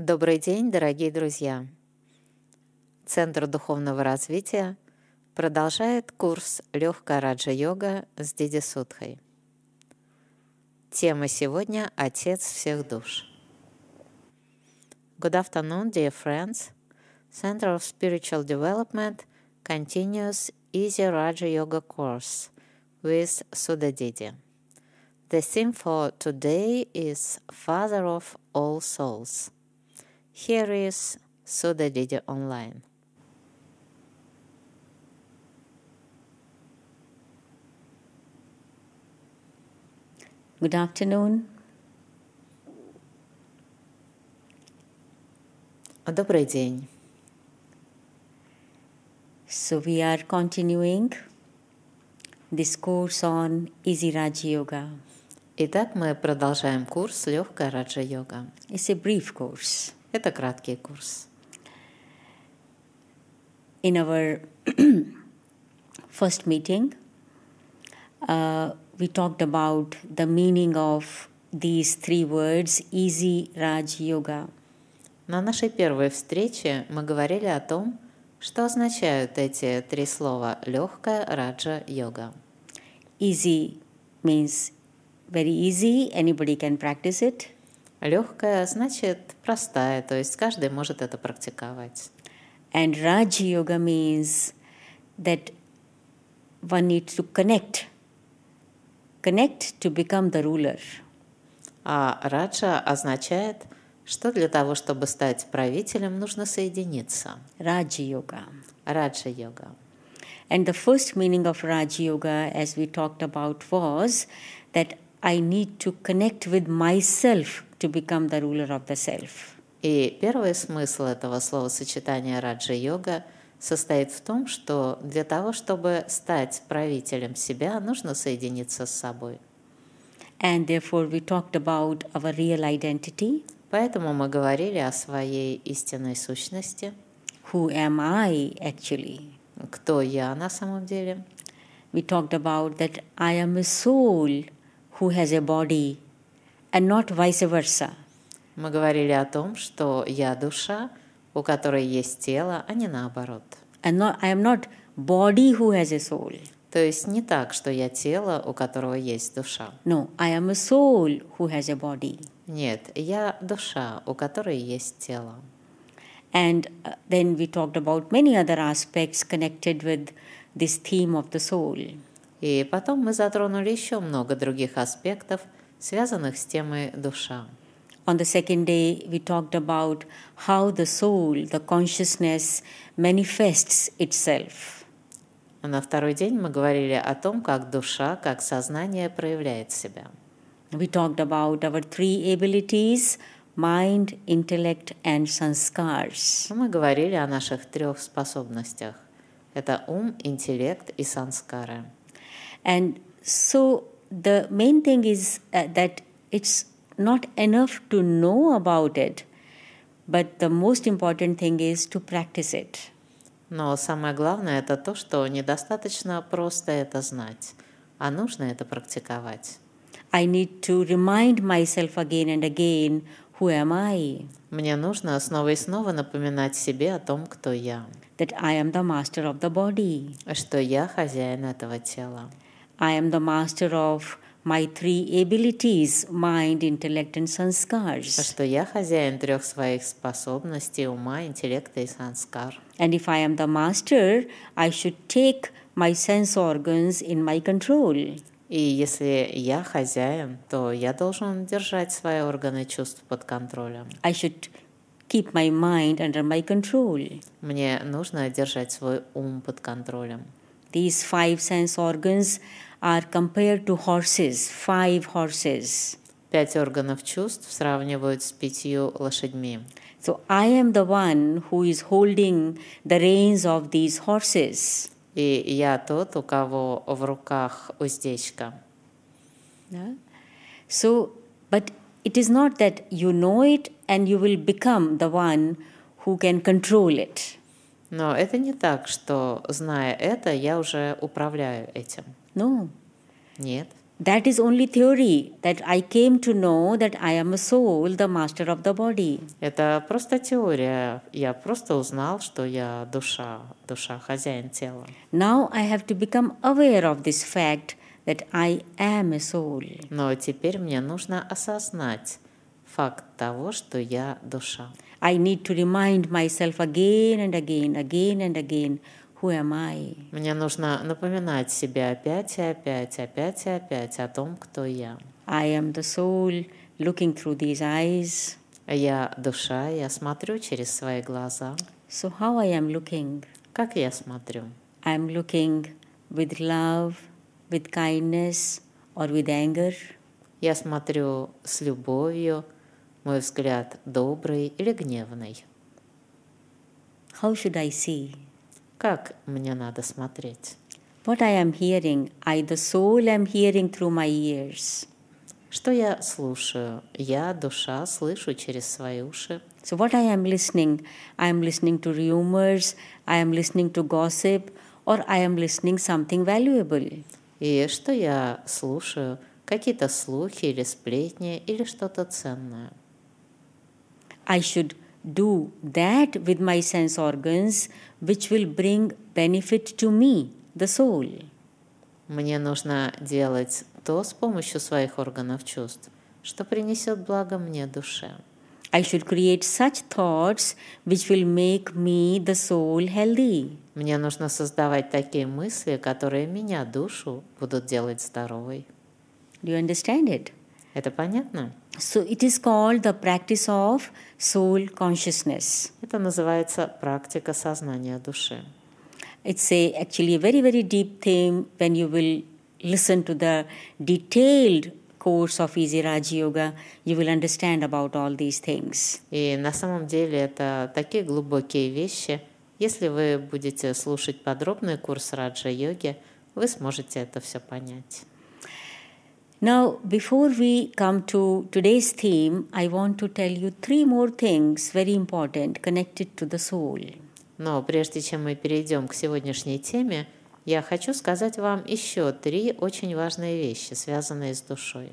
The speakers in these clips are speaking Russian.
Добрый день, дорогие друзья! Центр духовного развития продолжает курс «Легкая раджа-йога» с Диди Судхой. Тема сегодня «Отец всех душ». Good afternoon, dear friends. Center of Spiritual Development continues Easy Raja Yoga course with Sudha Didi. The theme for today is Father of All Souls. Here is Sudha Didi Online. Good afternoon. Добрый день. So, we are continuing this course on Easy Raja Yoga. Итак, мы продолжаем курс «Легкая раджа-йога». It's a brief course. Это краткий курс. In our first meeting, uh, we talked about the meaning of these three words Easy Raj Yoga. На нашей первой встрече мы говорили о том, что означают эти три слова «легкая раджа-йога». Easy means very easy, anybody can practice it. Легкая значит простая, то есть каждый может это практиковать. And Raj Yoga means that one needs to connect, connect to become the ruler. А раджа означает, что для того, чтобы стать правителем, нужно соединиться. Raj Yoga. Раджа-йога. And the first meaning of Raj Yoga, as we talked about, was that I need to connect with myself to become the ruler of the self. И первый смысл этого словосочетания раджа-йога состоит в том, что для того, чтобы стать правителем себя, нужно соединиться с собой. And therefore, we talked about our real identity Поэтому мы говорили о своей истинной сущности, who am I actually? кто я на самом деле. We talked about that I am a soul who has a body and not vice versa. Мы говорили о том, что я душа, у которой есть тело, а не наоборот. And not, I am not body who has a soul. То есть не так, что я тело, у которого есть душа. No, I am a soul who has a body. Нет, я душа, у которой есть тело. And uh, then we talked about many other aspects connected with this theme of the soul. И потом мы затронули еще много других аспектов, связанных с темой душа. On the second day, we talked about how the soul, the consciousness, manifests itself. На второй день мы говорили о том, как душа, как сознание проявляет себя. We talked about our three abilities mind, intellect, and sanskars. Мы говорили о наших трех способностях. Это ум, интеллект и санскары. And so the main thing is uh, that it's not enough to know about it, but the most important thing is to practice it. Но самое главное это то, что недостаточно просто это знать, а нужно это практиковать. I need to remind myself again and again who am I? Мне нужно снова и снова напоминать себе о том, кто я, That I am the master of the body. что я хозяин этого тела. I am the master of my three abilities mind, intellect, and sanskars. что я хозяин трех своих способностей ума, интеллекта и санскар. And if I am the master, I should take my sense organs in my control. И если я хозяин, то я должен держать свои органы чувств под контролем. I should keep my mind under my control. Мне нужно держать свой ум под контролем. These five sense organs are compared to horses, five horses. Пять органов чувств сравнивают с пятью лошадьми. So I am the one who is holding the reins of these horses. И я тот, у кого в руках уздечка. Yeah? So, but it is not that you know it and you will become the one who can control it. Но это не так, что, зная это, я уже управляю этим. No. Нет. That is only theory that I came to know that I am a soul, the master of the body. Это просто теория. Я просто узнал, что я душа, душа хозяин тела. Now I have to become aware of this fact that I am a soul. Но теперь мне нужно осознать факт того, что я душа. I need to remind myself again and again, again and again, who am I? Мне нужно напоминать себе опять и опять, опять и опять о том, кто я. I am the soul looking through these eyes. Я душа, я смотрю через свои глаза. So, how I am looking? Как я смотрю? I am looking with love, with kindness, or with anger. Я смотрю с любовью, мой взгляд добрый или гневный. How should I see? Как мне надо смотреть? What I am hearing, I, the soul, am hearing through my ears. Что я слушаю? Я, душа, слышу через свои уши. So, what I am listening, I am listening to rumors, I am listening to gossip, or I am listening something valuable. И что я слушаю? Какие-то слухи или сплетни или что-то ценное. I should do that with my sense organs, which will bring benefit to me, the soul. Мне нужно делать то с помощью своих органов чувств, что принесет благо мне душе. I should create such thoughts which will make me, the soul, healthy. Мне нужно создавать такие мысли, которые меня, душу, будут делать здоровой. Do you understand it? Это понятно? So, it is called the practice of soul consciousness. Это называется практика сознания души. It's a actually a very very deep theme when you will listen to the detailed course of Easy Raj Yoga, you will understand about all these things. И на самом деле это такие глубокие вещи. Если вы будете слушать подробный курс раджа-йоги, вы сможете это все понять. Now, before we come to today's theme, I want to tell you three more things very important connected to the soul. Но прежде чем мы перейдем к сегодняшней теме, я хочу сказать вам еще три очень важные вещи, связанные с душой.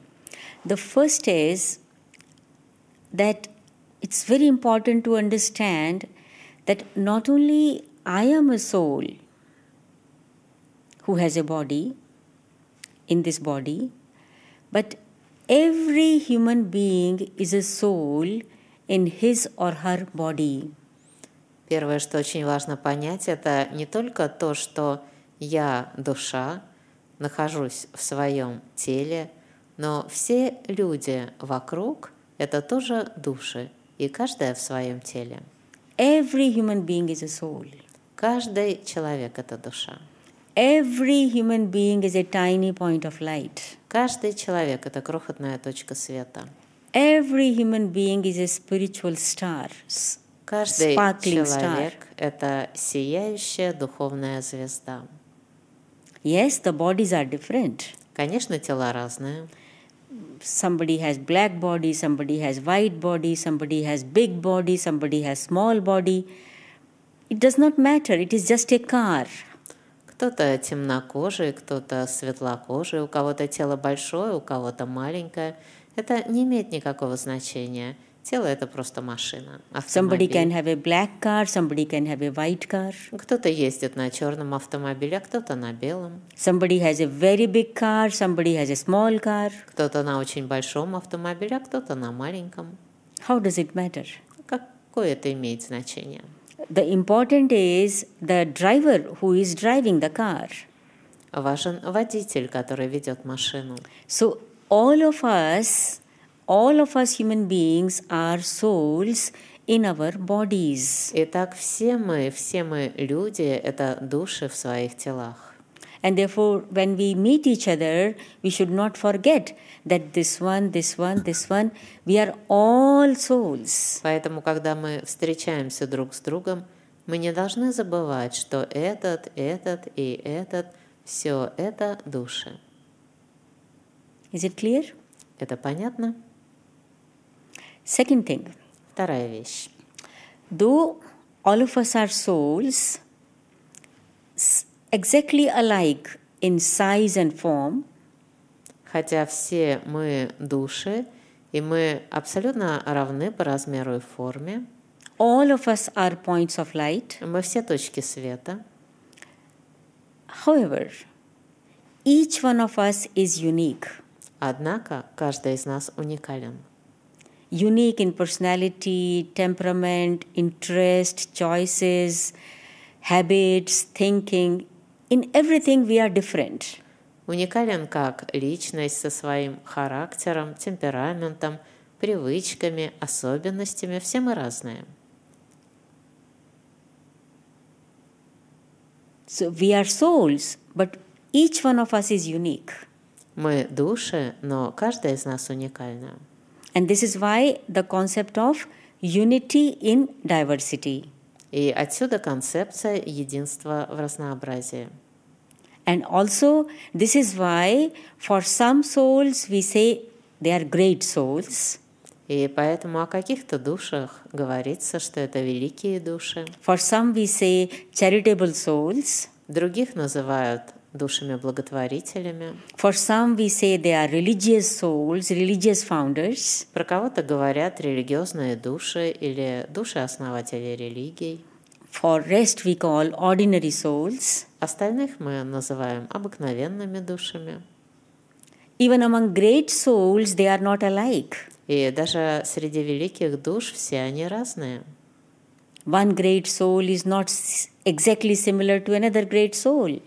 The first is that it's very important to understand that not only I am a soul who has a body in this body, but every human being is a soul in his or her body. Первое, что очень важно понять, это не только то, что я душа, нахожусь в своем теле, но все люди вокруг – это тоже души, и каждая в своем теле. Every human being is a soul. Каждый человек – это душа. Every human being is a tiny point of light. Каждый человек – это крохотная точка света. Every human being is a spiritual star. Каждый Sparkling человек – это сияющая духовная звезда. Yes, the bodies are different. Конечно, тела разные. Somebody has black body, somebody has white body, somebody has big body, somebody has small body. It does not matter. It is just a car. Кто-то темнокожий, кто-то светлокожий, у кого-то тело большое, у кого-то маленькое. Это не имеет никакого значения. Тело – это просто машина, Somebody автомобиль. can have a black car, somebody can have a white car. Кто-то ездит на черном автомобиле, а кто-то на белом. Somebody has a very big car, somebody has a small car. Кто-то на очень большом автомобиле, а кто-то на маленьком. How does it matter? Какое это имеет значение? The important is the driver who is driving the car. Важен водитель, который ведет машину. So, all of us, all of us human beings are souls in our bodies. Итак, все мы, все мы люди – это души в своих телах. And therefore, when we meet each other, we should not forget that this one, this one, this one, we are all souls. Поэтому, когда мы встречаемся друг с другом, мы не должны забывать, что этот, этот и этот – все это души. Is it clear? Это понятно? Second thing, Вторая вещь. though all of us are souls, exactly alike in size and form, Хотя все мы души, и мы абсолютно равны по размеру и форме. All of us are points of light. Мы все точки света. However, each one of us is unique. Однако каждый из нас уникален. Unique in personality, temperament, interest, choices, habits, thinking. In everything, we are different. Уникален как личность со своим характером, темпераментом, привычками, особенностями. Все мы разные. So we are souls, but each one of us is unique. Мы души, но каждая из нас уникальна. And this is why the concept of unity in diversity. И отсюда концепция единства в разнообразии. And also, this is why for some souls we say they are great souls. И поэтому о каких-то душах говорится, что это великие души. For some we say charitable souls. Других называют душами-благотворителями. For some we say they are religious souls, religious founders. Про кого-то говорят религиозные души или души-основатели религий. For rest we call ordinary souls. Остальных мы называем обыкновенными душами. Even among great souls they are not alike. И даже среди великих душ все они разные. One great soul is not exactly similar to another great soul.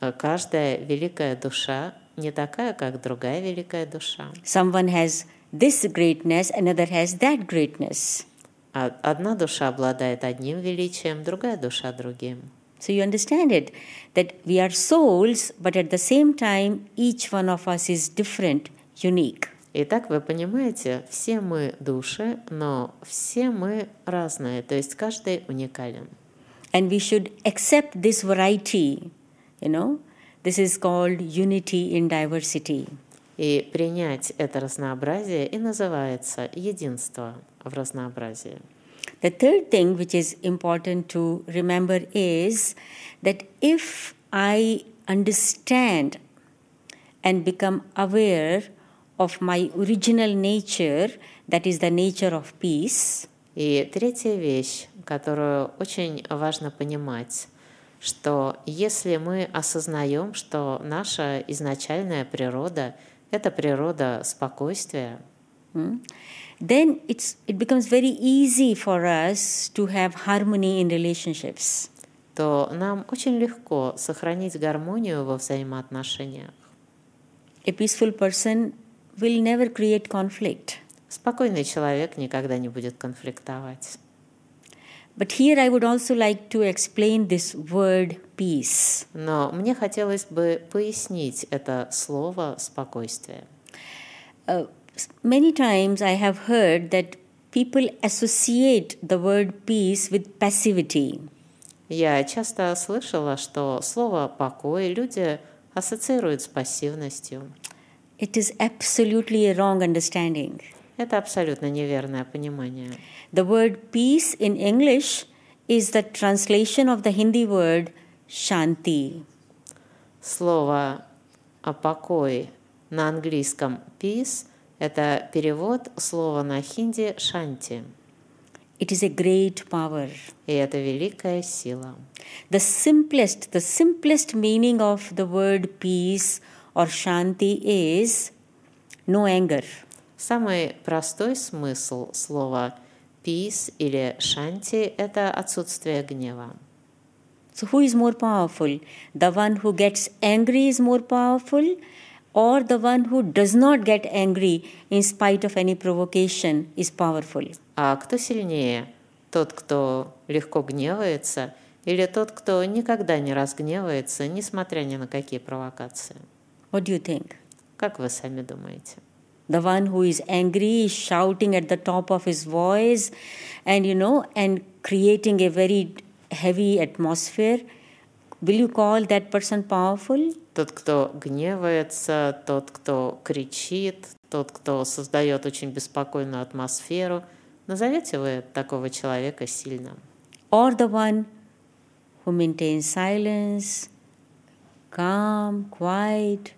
А Каждая великая душа не такая, как другая великая душа. Someone has this greatness, another has that greatness. А Одна душа обладает одним величием, другая душа другим. So you understand it that we are souls, but at the same time, each one of us is different, unique. Итак, вы понимаете, все мы души, но все мы разные, то есть каждый уникален. And we should accept this variety, you know. This is called unity in diversity. И принять это разнообразие и называется единство в разнообразии. The third thing which is important to remember is that if I understand and become aware of my original nature, that is the nature of peace, И третья вещь, которую очень важно понимать, что если мы осознаем, что наша изначальная природа – это природа спокойствия, hmm, then it's, it becomes very easy for us to have harmony in relationships. то нам очень легко сохранить гармонию во взаимоотношениях. A peaceful person will never create conflict. Спокойный человек никогда не будет конфликтовать. But here I would also like to explain this word peace. Но мне хотелось бы пояснить это слово «спокойствие». Uh, many times I have heard that people associate the word peace with passivity. Я часто слышала, что слово «покой» люди ассоциируют с пассивностью. It is absolutely a wrong understanding. Это абсолютно неверное понимание. The word peace in English is the translation of the Hindi word shanti. Слово «а «покой» на английском «peace» — это перевод слова на хинди «шанти». It is a great power. И это великая сила. The simplest, the simplest meaning of the word peace or shanti is no anger. Самый простой смысл слова «peace» или «шанти» — это отсутствие гнева. So, who is more powerful? The one who gets angry is more powerful, or the one who does not get angry in spite of any provocation is powerful? А кто сильнее? Тот, кто легко гневается, или тот, кто никогда не разгневается, несмотря ни на какие провокации? What do you think? Как вы сами думаете? The one who is angry is shouting at the top of his voice and you know, and creating a very heavy atmosphere. Will you call that person powerful? Тот, кто гневается, тот, кто кричит, тот, кто создает очень беспокойную атмосферу. Назовете вы такого человека сильным? Or the one who maintains silence, calm, quiet,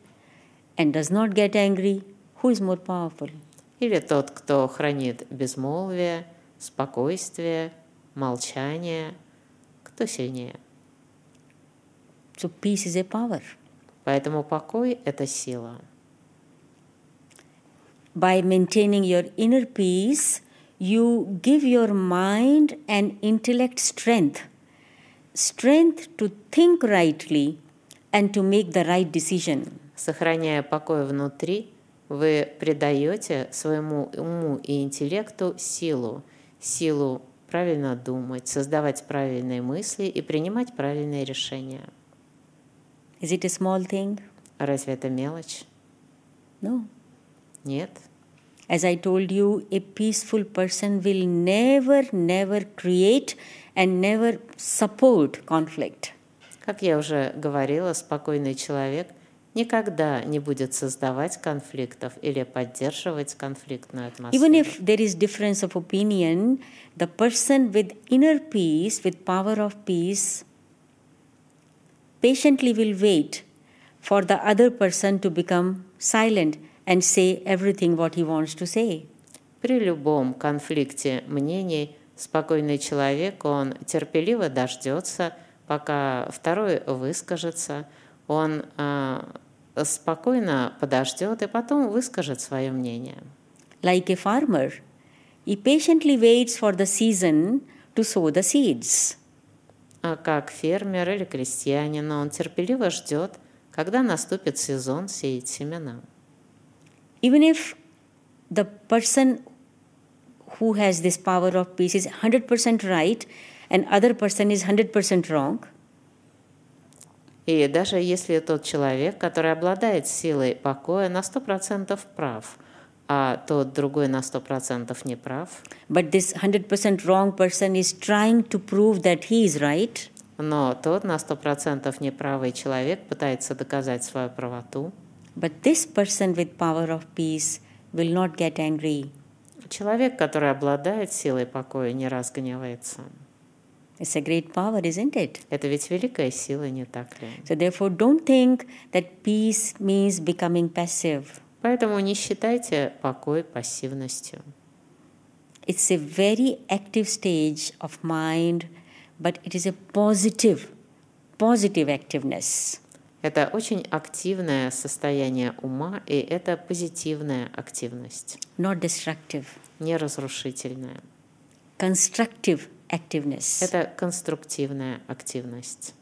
and does not get angry, who is more powerful? Или тот, кто хранит безмолвие, спокойствие, молчание, кто сильнее? So peace is a power. Поэтому покой – это сила. By maintaining your inner peace, you give your mind and intellect strength. Strength to think rightly and to make the right decision. Сохраняя покой внутри, вы придаете своему уму и интеллекту силу, силу правильно думать, создавать правильные мысли и принимать правильные решения. Is it a small thing? Разве это мелочь? No. Нет. As I told you, a peaceful person will never, never create and never support conflict. Как я уже говорила, спокойный человек никогда не будет создавать конфликтов или поддерживать конфликтную атмосферу. Even if there is difference of opinion, the person with inner peace, with power of peace, patiently will wait for the other person to become silent and say everything what he wants to say. При любом конфликте мнений спокойный человек, он терпеливо дождется, пока второй выскажется, он э, спокойно подождет и потом выскажет свое мнение. Like a farmer, he patiently waits for the season to sow the seeds. А как фермер или крестьянин, он терпеливо ждет, когда наступит сезон сеять семена. Even if the person who has this power of peace is 100% right and other person is 100% wrong, И даже если тот человек, который обладает силой покоя, на 100% прав, а тот другой на 100% не прав, but this 100% wrong person is trying to prove that he is right, но тот на 100% неправый человек пытается доказать свою правоту, but this person with power of peace will not get angry. человек, который обладает силой покоя, не разгневается. It's a great power, isn't it? Это ведь великая сила, не так ли? So, therefore, don't think that peace means becoming passive. Поэтому не считайте покой пассивностью. It's a very active stage of mind, but it is a positive, positive activeness. Это очень активное состояние ума, и это позитивная активность, not destructive, не разрушительная. constructive activeness. Это конструктивная активность.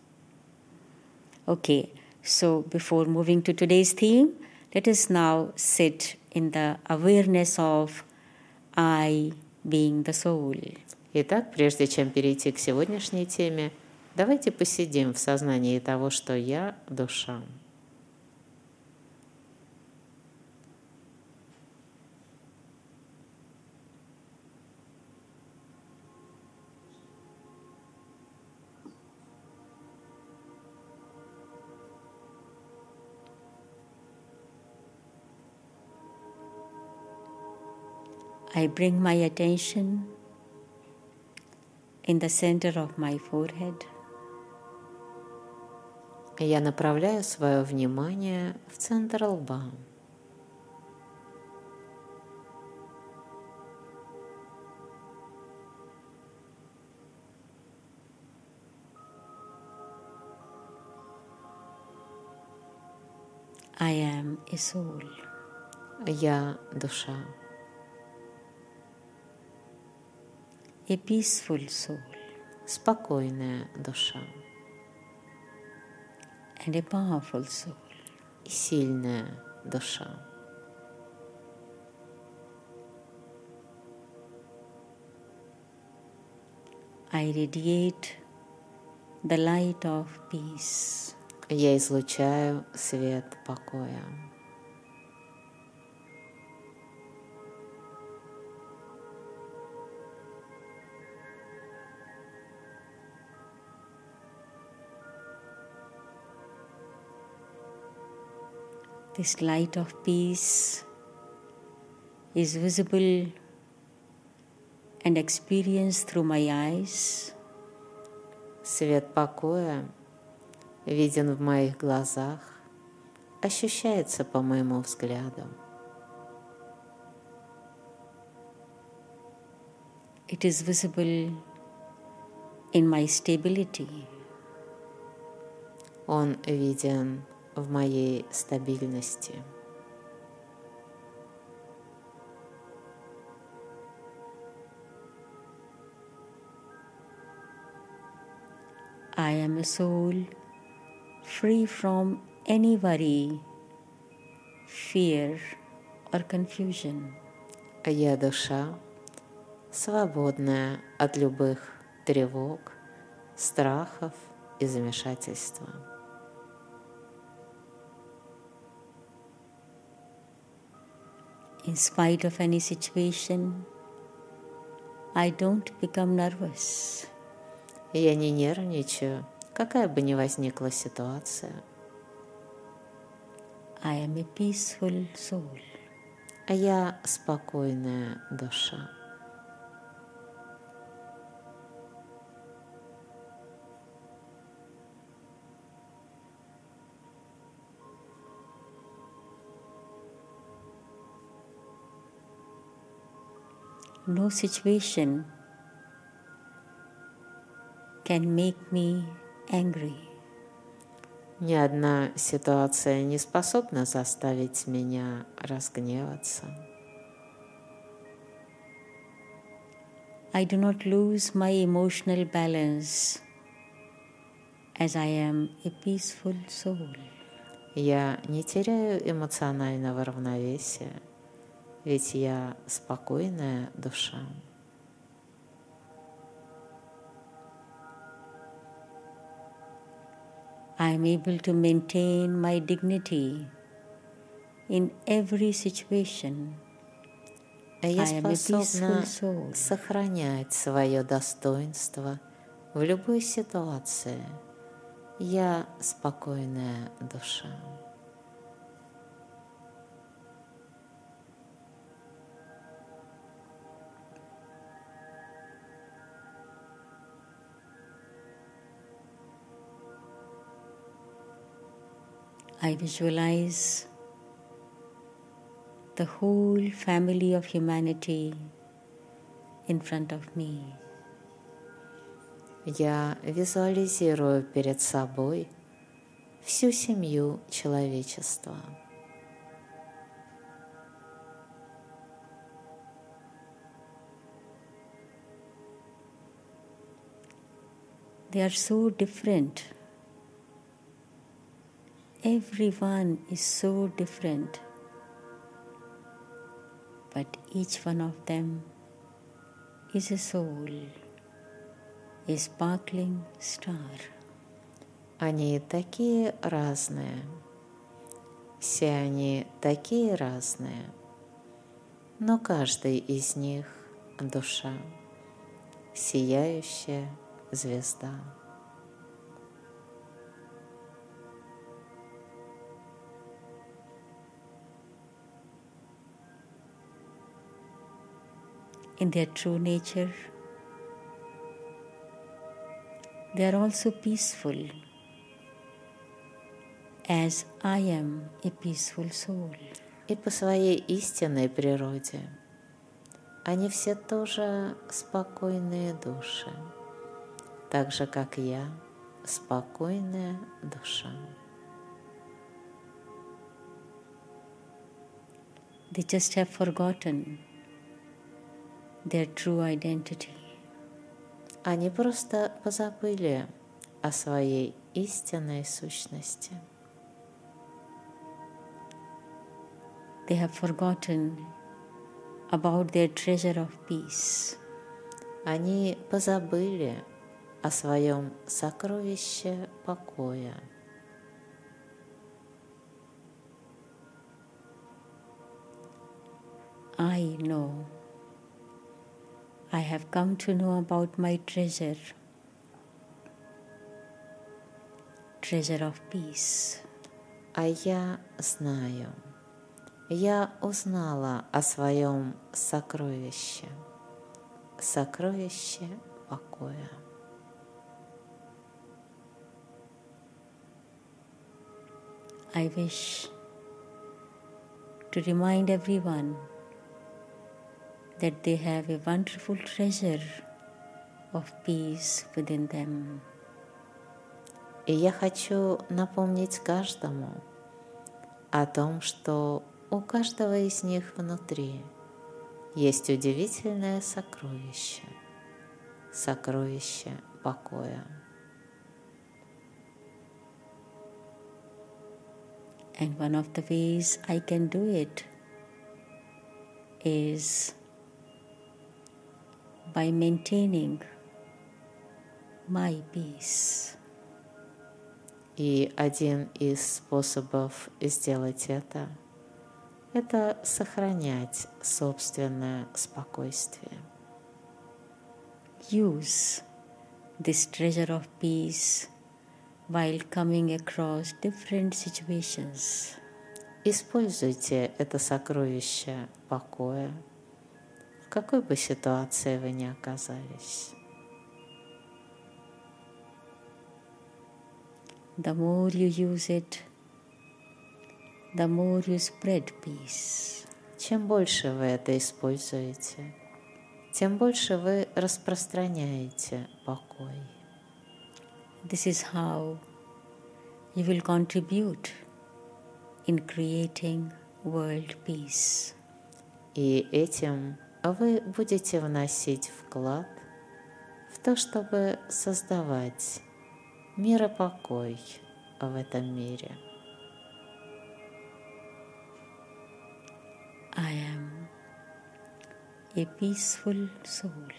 Okay, so before moving to today's theme, let us now sit in the awareness of I being the soul. Итак, прежде чем перейти к сегодняшней теме, давайте посидим в сознании того, что я – душа. I bring my attention in the center of my forehead. Я направляю свое внимание в центр лба. I am a soul. Я душа, A peaceful soul спокойная душа and a powerful soul. и сильная душа. I radiate the light of peace. Я излучаю свет покоя. This light of peace is visible and experienced through my eyes, Свет покоя виден в моих глазах, ощущается по моему взгляду. It is visible in my stability. Он виден в моей стабильности. I am a soul free from any worry, fear, or confusion. Я душа, свободная от любых тревог, страхов и замешательства. In spite of any situation, I don't become nervous. Я не нервничаю, какая бы ни возникла ситуация. I am a peaceful soul. А я спокойная душа. No situation can make me angry. Ни одна ситуация не способна заставить меня разгневаться. I do not lose my emotional balance as I am a peaceful soul. Я не теряю эмоционального равновесия, ведь я спокойная душа. I am able to maintain my dignity in every situation. Я am a способна сохранять свое достоинство в любой ситуации. Я спокойная душа. I visualize the whole family of humanity in front of me. Я визуализирую перед собой всю семью человечества. They are so different. Everyone is so different. But each one of them is a soul, a sparkling star. Они такие разные. Все они такие разные. Но каждый из них – душа, сияющая звезда. In their true nature. They are also peaceful, as I am a peaceful soul. И по своей истинной природе они все тоже спокойные души, так же, как я, спокойная душа. They just have forgotten their true identity. Они просто позабыли о своей истинной сущности. They have forgotten about their treasure of peace. Они позабыли о своем сокровище покоя. I know. I have come to know about my treasure, treasure of peace. А я знаю, я узнала о своем сокровище, сокровище покоя. I wish to remind everyone that they have a wonderful treasure of peace within them. И я хочу напомнить каждому о том, что у каждого из них внутри есть удивительное сокровище, сокровище покоя. And one of the ways I can do it is by maintaining my peace. И один из способов сделать это – это сохранять собственное спокойствие. Use this treasure of peace while coming across different situations. Используйте это сокровище покоя, какой бы ситуации вы ни оказались. The more you use it, the more you spread peace. Чем больше вы это используете, тем больше вы распространяете покой. This is how you will contribute in creating world peace. И этим вы будете вносить вклад в то, чтобы создавать мир и покой в этом мире. I am a peaceful soul.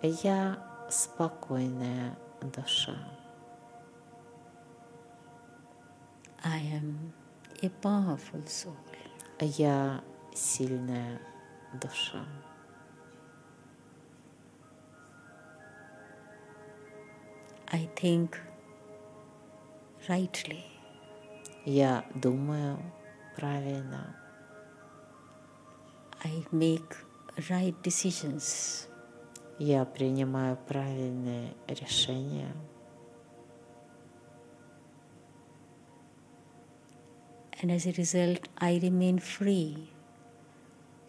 Я спокойная душа. I am a powerful soul. Я сильная душа. I think rightly. Я думаю правильно. I make right decisions. Я принимаю правильные решения. And as a result, I remain free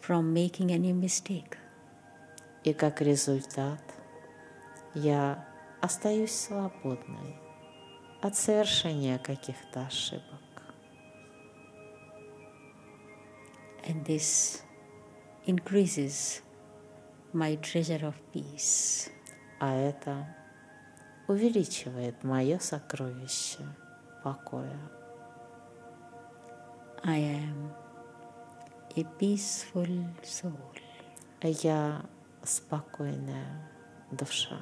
From making any mistake. И как результат я остаюсь свободной от совершения каких-то ошибок. And this increases my treasure of peace. А это увеличивает мое сокровище покоя. I am a peaceful soul. Я спокойная душа.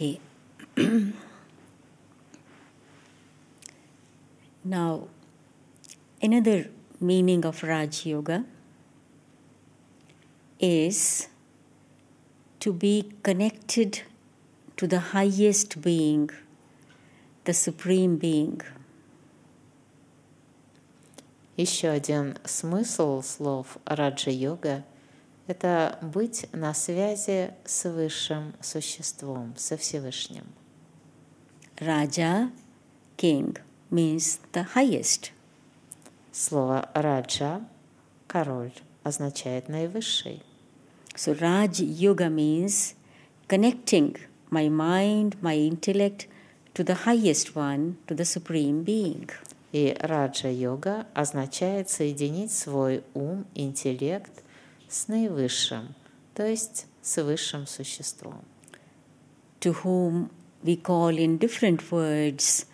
Okay. now, another meaning of Raj Yoga is to be connected to the highest being, the Supreme Being. Еще один смысл слов раджа-йога – это быть на связи с высшим существом, со Всевышним. Raja, king, means the highest. Слово раджа – король означает наивысший. So, Raj Yoga means connecting my mind, my intellect to the highest one, to the Supreme Being. И раджа-йога означает соединить свой ум, интеллект с наивысшим, то есть с высшим существом, to whom we call in different words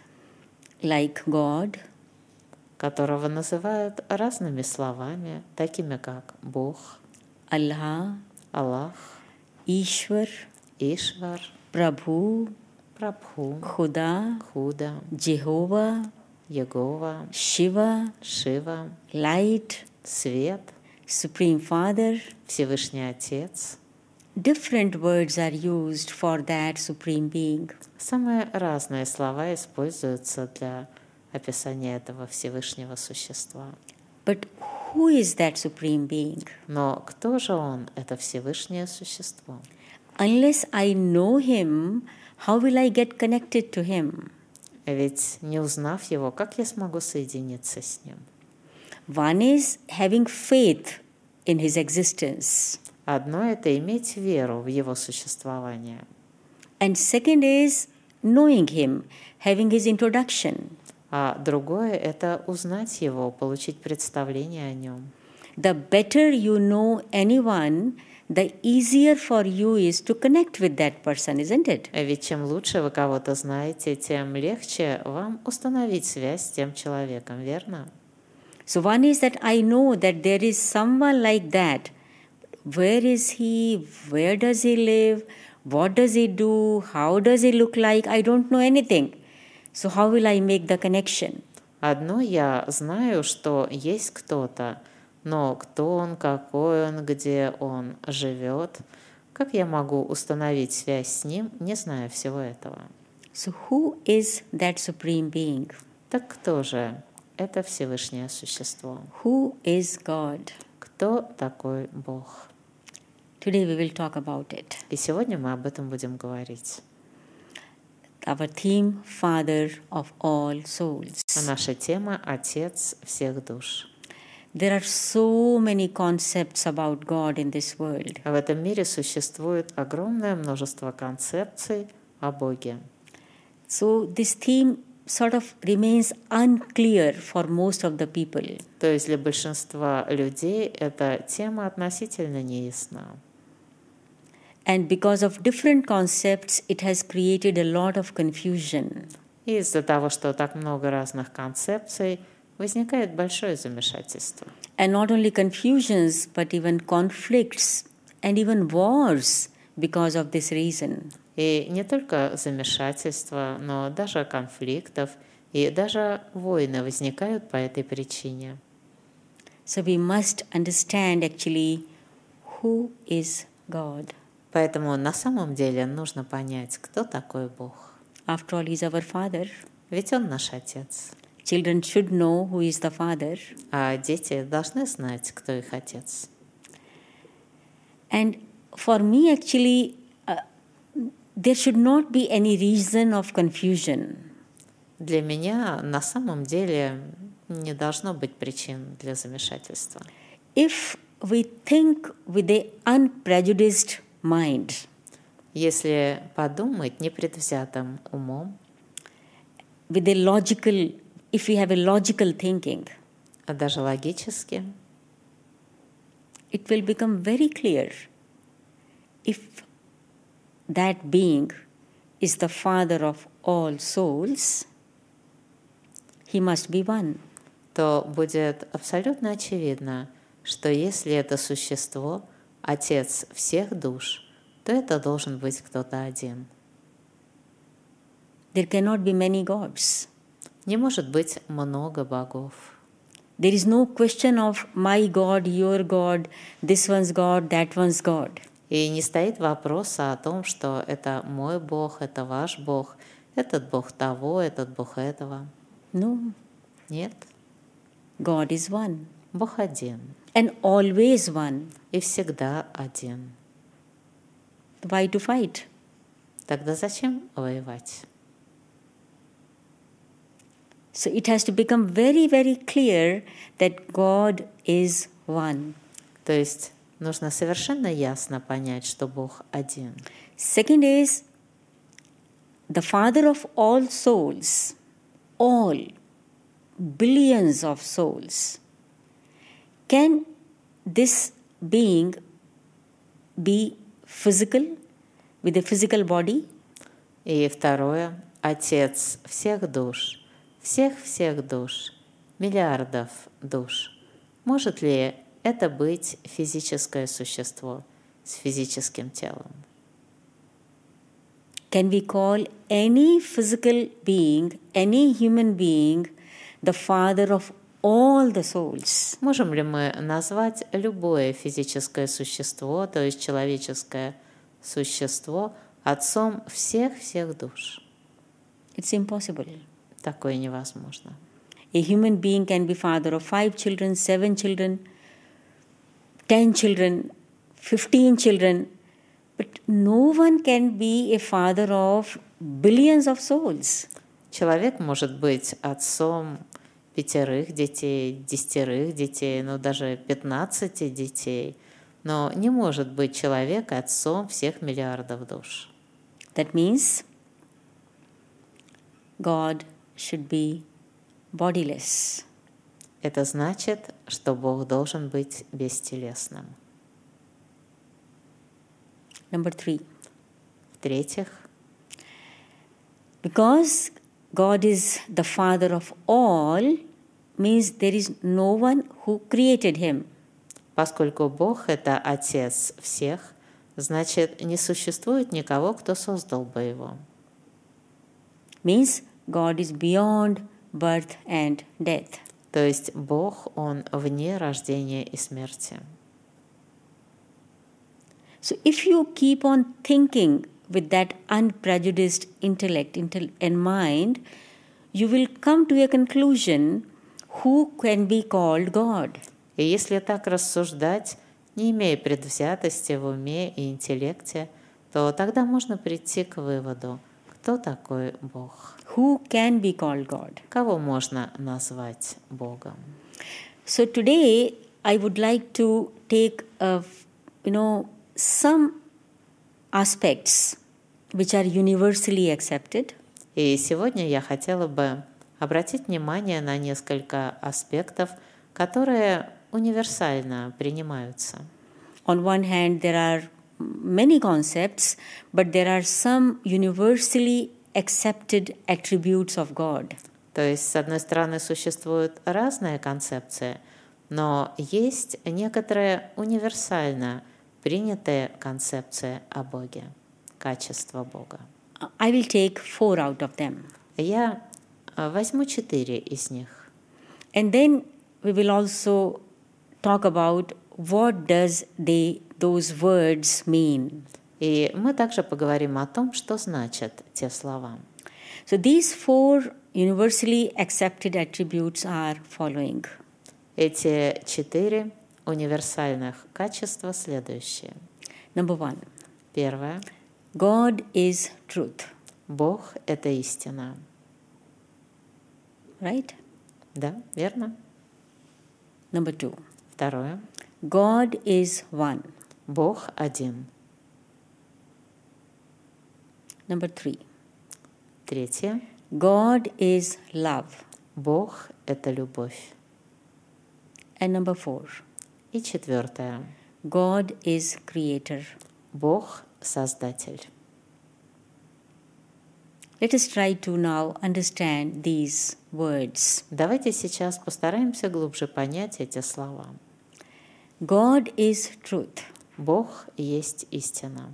like God, которого называют разными словами, такими как Бог, Allah, Аллах, Ishwar, Ишвар, Prabhu, Прабху, Khuda, Худа, Jehovah, Егова, Shiva, Шива, Light, Свет, Supreme Father. Всевышний Отец. Different words are used for that Supreme Being. Самые разные слова используются для описания этого Всевышнего Существа. But who is that Supreme Being? Но кто же Он, это Всевышнее Существо? Unless I know Him, how will I get connected to Him? Ведь не узнав Его, как я смогу соединиться с Ним? One is having faith in His existence, Одно – это иметь веру в Его существование. and second is knowing Him, having His introduction. А другое – это узнать Его, получить представление о Нем. The better you know anyone, the easier for you is to connect with that person, isn't it? А Ведь чем лучше вы кого-то знаете, тем легче вам установить связь с тем человеком, верно? So, one is that I know that there is someone like that. Where is he? Where does he live? What does he do? How does he look like? I don't know anything. So, how will I make the connection? Одно я знаю, что есть кто-то, но кто он, какой он, где он живет, как я могу установить связь с ним, не зная всего этого. So, who is that Supreme Being? Так кто же это Всевышнее Существо? Who is God? Кто такой Бог? Today we will talk about it. И сегодня мы об этом будем говорить. Our theme Father of all souls. А наша тема – Отец всех душ. There are so many concepts about God in this world. А в этом мире существует огромное множество концепций о Боге. So, this theme sort of remains unclear for most of the people. То есть для большинства людей эта тема относительно неясна. And because of different concepts, it has created a lot of confusion. И из-за того, что так много разных концепций, возникает большое замешательство. And not only confusions, but even conflicts and even wars because of this reason. И не только замешательство, но даже конфликтов и даже войны возникают по этой причине. So, we must understand actually who is God. Поэтому на самом деле нужно понять, кто такой Бог. After all, He's our Father. Ведь Он наш Отец. Children should know who is the Father. А дети должны знать, кто их Отец. And for me, actually, there should not be any reason of confusion. Для меня на самом деле не должно быть причин для замешательства. If we think with a unprejudiced mind, Если подумать непредвзятым умом, with a logical, if we have a logical thinking, а даже логически, it will become very clear if that being is the father of all souls, he must be one. то будет абсолютно очевидно, что если это существо – Отец всех душ, то это должен быть кто-то один. There cannot be many gods. Не может быть много богов. There is no question of my God, your God, this one's God, that one's God. И не стоит вопроса о том, что это мой Бог, это ваш Бог, этот Бог того, этот Бог этого. No, Нет, God is one Бог один and always one. и всегда один. Why to fight? Тогда зачем воевать? So it has to become very, very clear that God is one. То есть нужно совершенно ясно понять, что Бог один. Second is the Father of all souls, all billions of souls. Can this being be physical with a physical body? И второе, Отец всех душ, всех-всех душ. миллиардов душ. Может ли это быть физическое существо с физическим телом? Can we call any physical being, any human being, the father of all the souls? Можем ли мы назвать любое физическое существо, то есть человеческое существо, отцом всех-всех душ? It's impossible. Такое невозможно. A human being can be father of five children, seven children, ten children, fifteen children, but no one can be a father of billions of souls. Человек может быть отцом пятерых детей, десятерых детей, ну даже пятнадцати детей, но не может быть человек отцом всех миллиардов душ. That means God should be bodiless. Это значит, что Бог должен быть бестелесным. Number three, В-третьих, because God is the father of all, means there is no one who created him. поскольку Бог – это Отец всех, значит, не существует никого, кто создал бы его. Means God is beyond birth and death. То есть Бог, Он вне рождения и смерти. So if you keep on thinking with that unprejudiced intellect intel- and mind, you will come to a conclusion who can be called God. И если так рассуждать, не имея предвзятости в уме и интеллекте, то тогда можно прийти к выводу, кто такой Бог, Who can be called God? кого можно назвать Богом. So today I would like to take a, you know some aspects which are universally accepted И сегодня я хотела бы обратить внимание на несколько аспектов, которые универсально принимаются. On one hand, there are many concepts, but there are some universally accepted attributes of God. То есть, с одной стороны, существуют разные концепции, но есть некоторые универсально принятые концепции о Боге, качество Бога. I will take four out of them. Я э, возьму четыре из них. And then we will also talk about what does they those words mean. И мы также поговорим о том, что значат те слова. So these four universally accepted attributes are following. Эти четыре универсальных качества следующие. Number one, Первое. God is truth, Бог – это истина. right? Да, верно? Number two, Второе. God is one. Бог один. Number three, Третье. God is love. Бог – это любовь. And number four, И четвертое. God is creator. Бог – Создатель. Let us try to now understand these words. Давайте сейчас постараемся глубже понять эти слова. God is truth. Бог есть истина.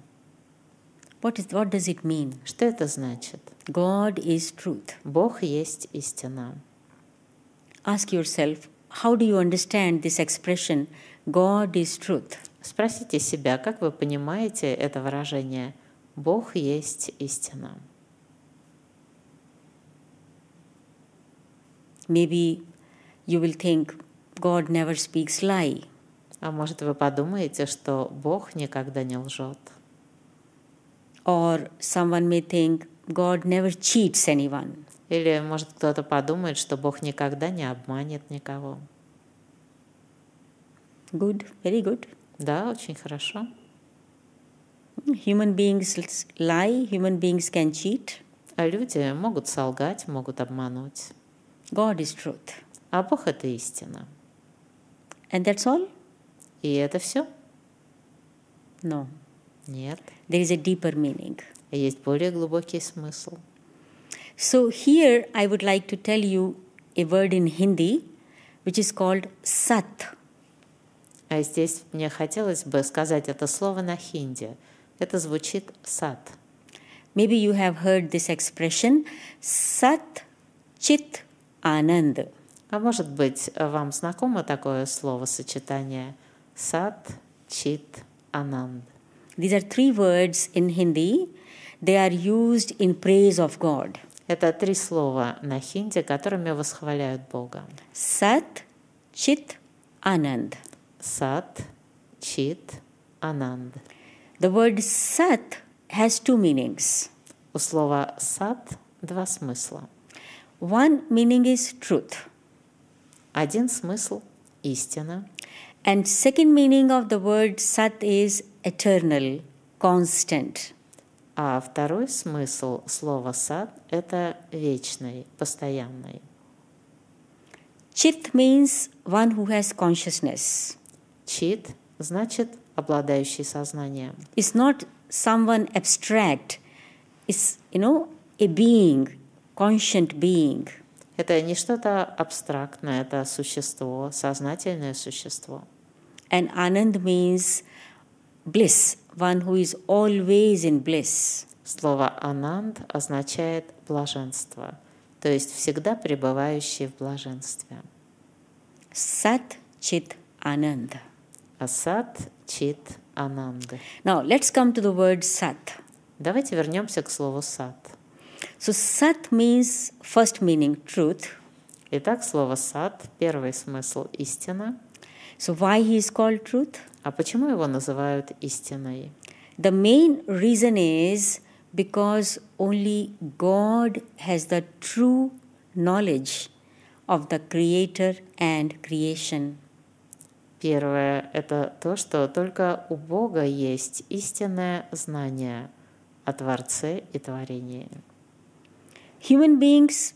What is what does it mean? Что это значит? God is truth. Бог есть истина. Ask yourself, how do you understand this expression God is truth? Спросите себя, как вы понимаете это выражение «Бог есть истина». Maybe you will think God never speaks lie. А может, вы подумаете, что Бог никогда не лжет? Or someone may think God never cheats anyone. Или, может, кто-то подумает, что Бог никогда не обманет никого? Good, very good. Да, очень хорошо. Human beings lie, human beings can cheat. А люди могут солгать, могут обмануть. God is truth. А Бог — это истина. And that's all? И это все? No. Нет. There is a deeper meaning. Есть более глубокий смысл. So here I would like to tell you a word in Hindi which is called Sat. А здесь мне хотелось бы сказать это слово на хинди. Это звучит сад. Maybe you have heard this expression Sat Chit Anand. А может быть, вам знакомо такое словосочетание сад, чит, ананд? These are three words in Hindi. They are used in praise of God. Это три слова на хинди, которыми восхваляют Бога. Sat Chit Anand. Сад, чит, ананд. The word Sat has two meanings. У слова сад два смысла. One meaning is truth, Один смысл – истина, and second meaning of the word Sat is eternal, constant. а второй смысл слова сад – это вечный, постоянный. Chit means one who has consciousness. Чит значит обладающий сознанием. It's not someone abstract. It's, you know, a being, conscient being. Это не что-то абстрактное, это существо, сознательное существо. And Anand means bliss, one who is always in bliss. Слово «ананд» означает «блаженство», то есть всегда пребывающий в блаженстве. Sat Chit Anand. Асад, чит, ананд. Now let's come to the word Sat. Давайте вернемся к слову «сад». So Sat means first meaning truth. Итак, слово «сад» – первый смысл – истина. So why he is called truth? А почему его называют истиной? The main reason is because only God has the true knowledge of the Creator and creation. Первое – это то, что только у Бога есть истинное знание о Творце и творении. Human beings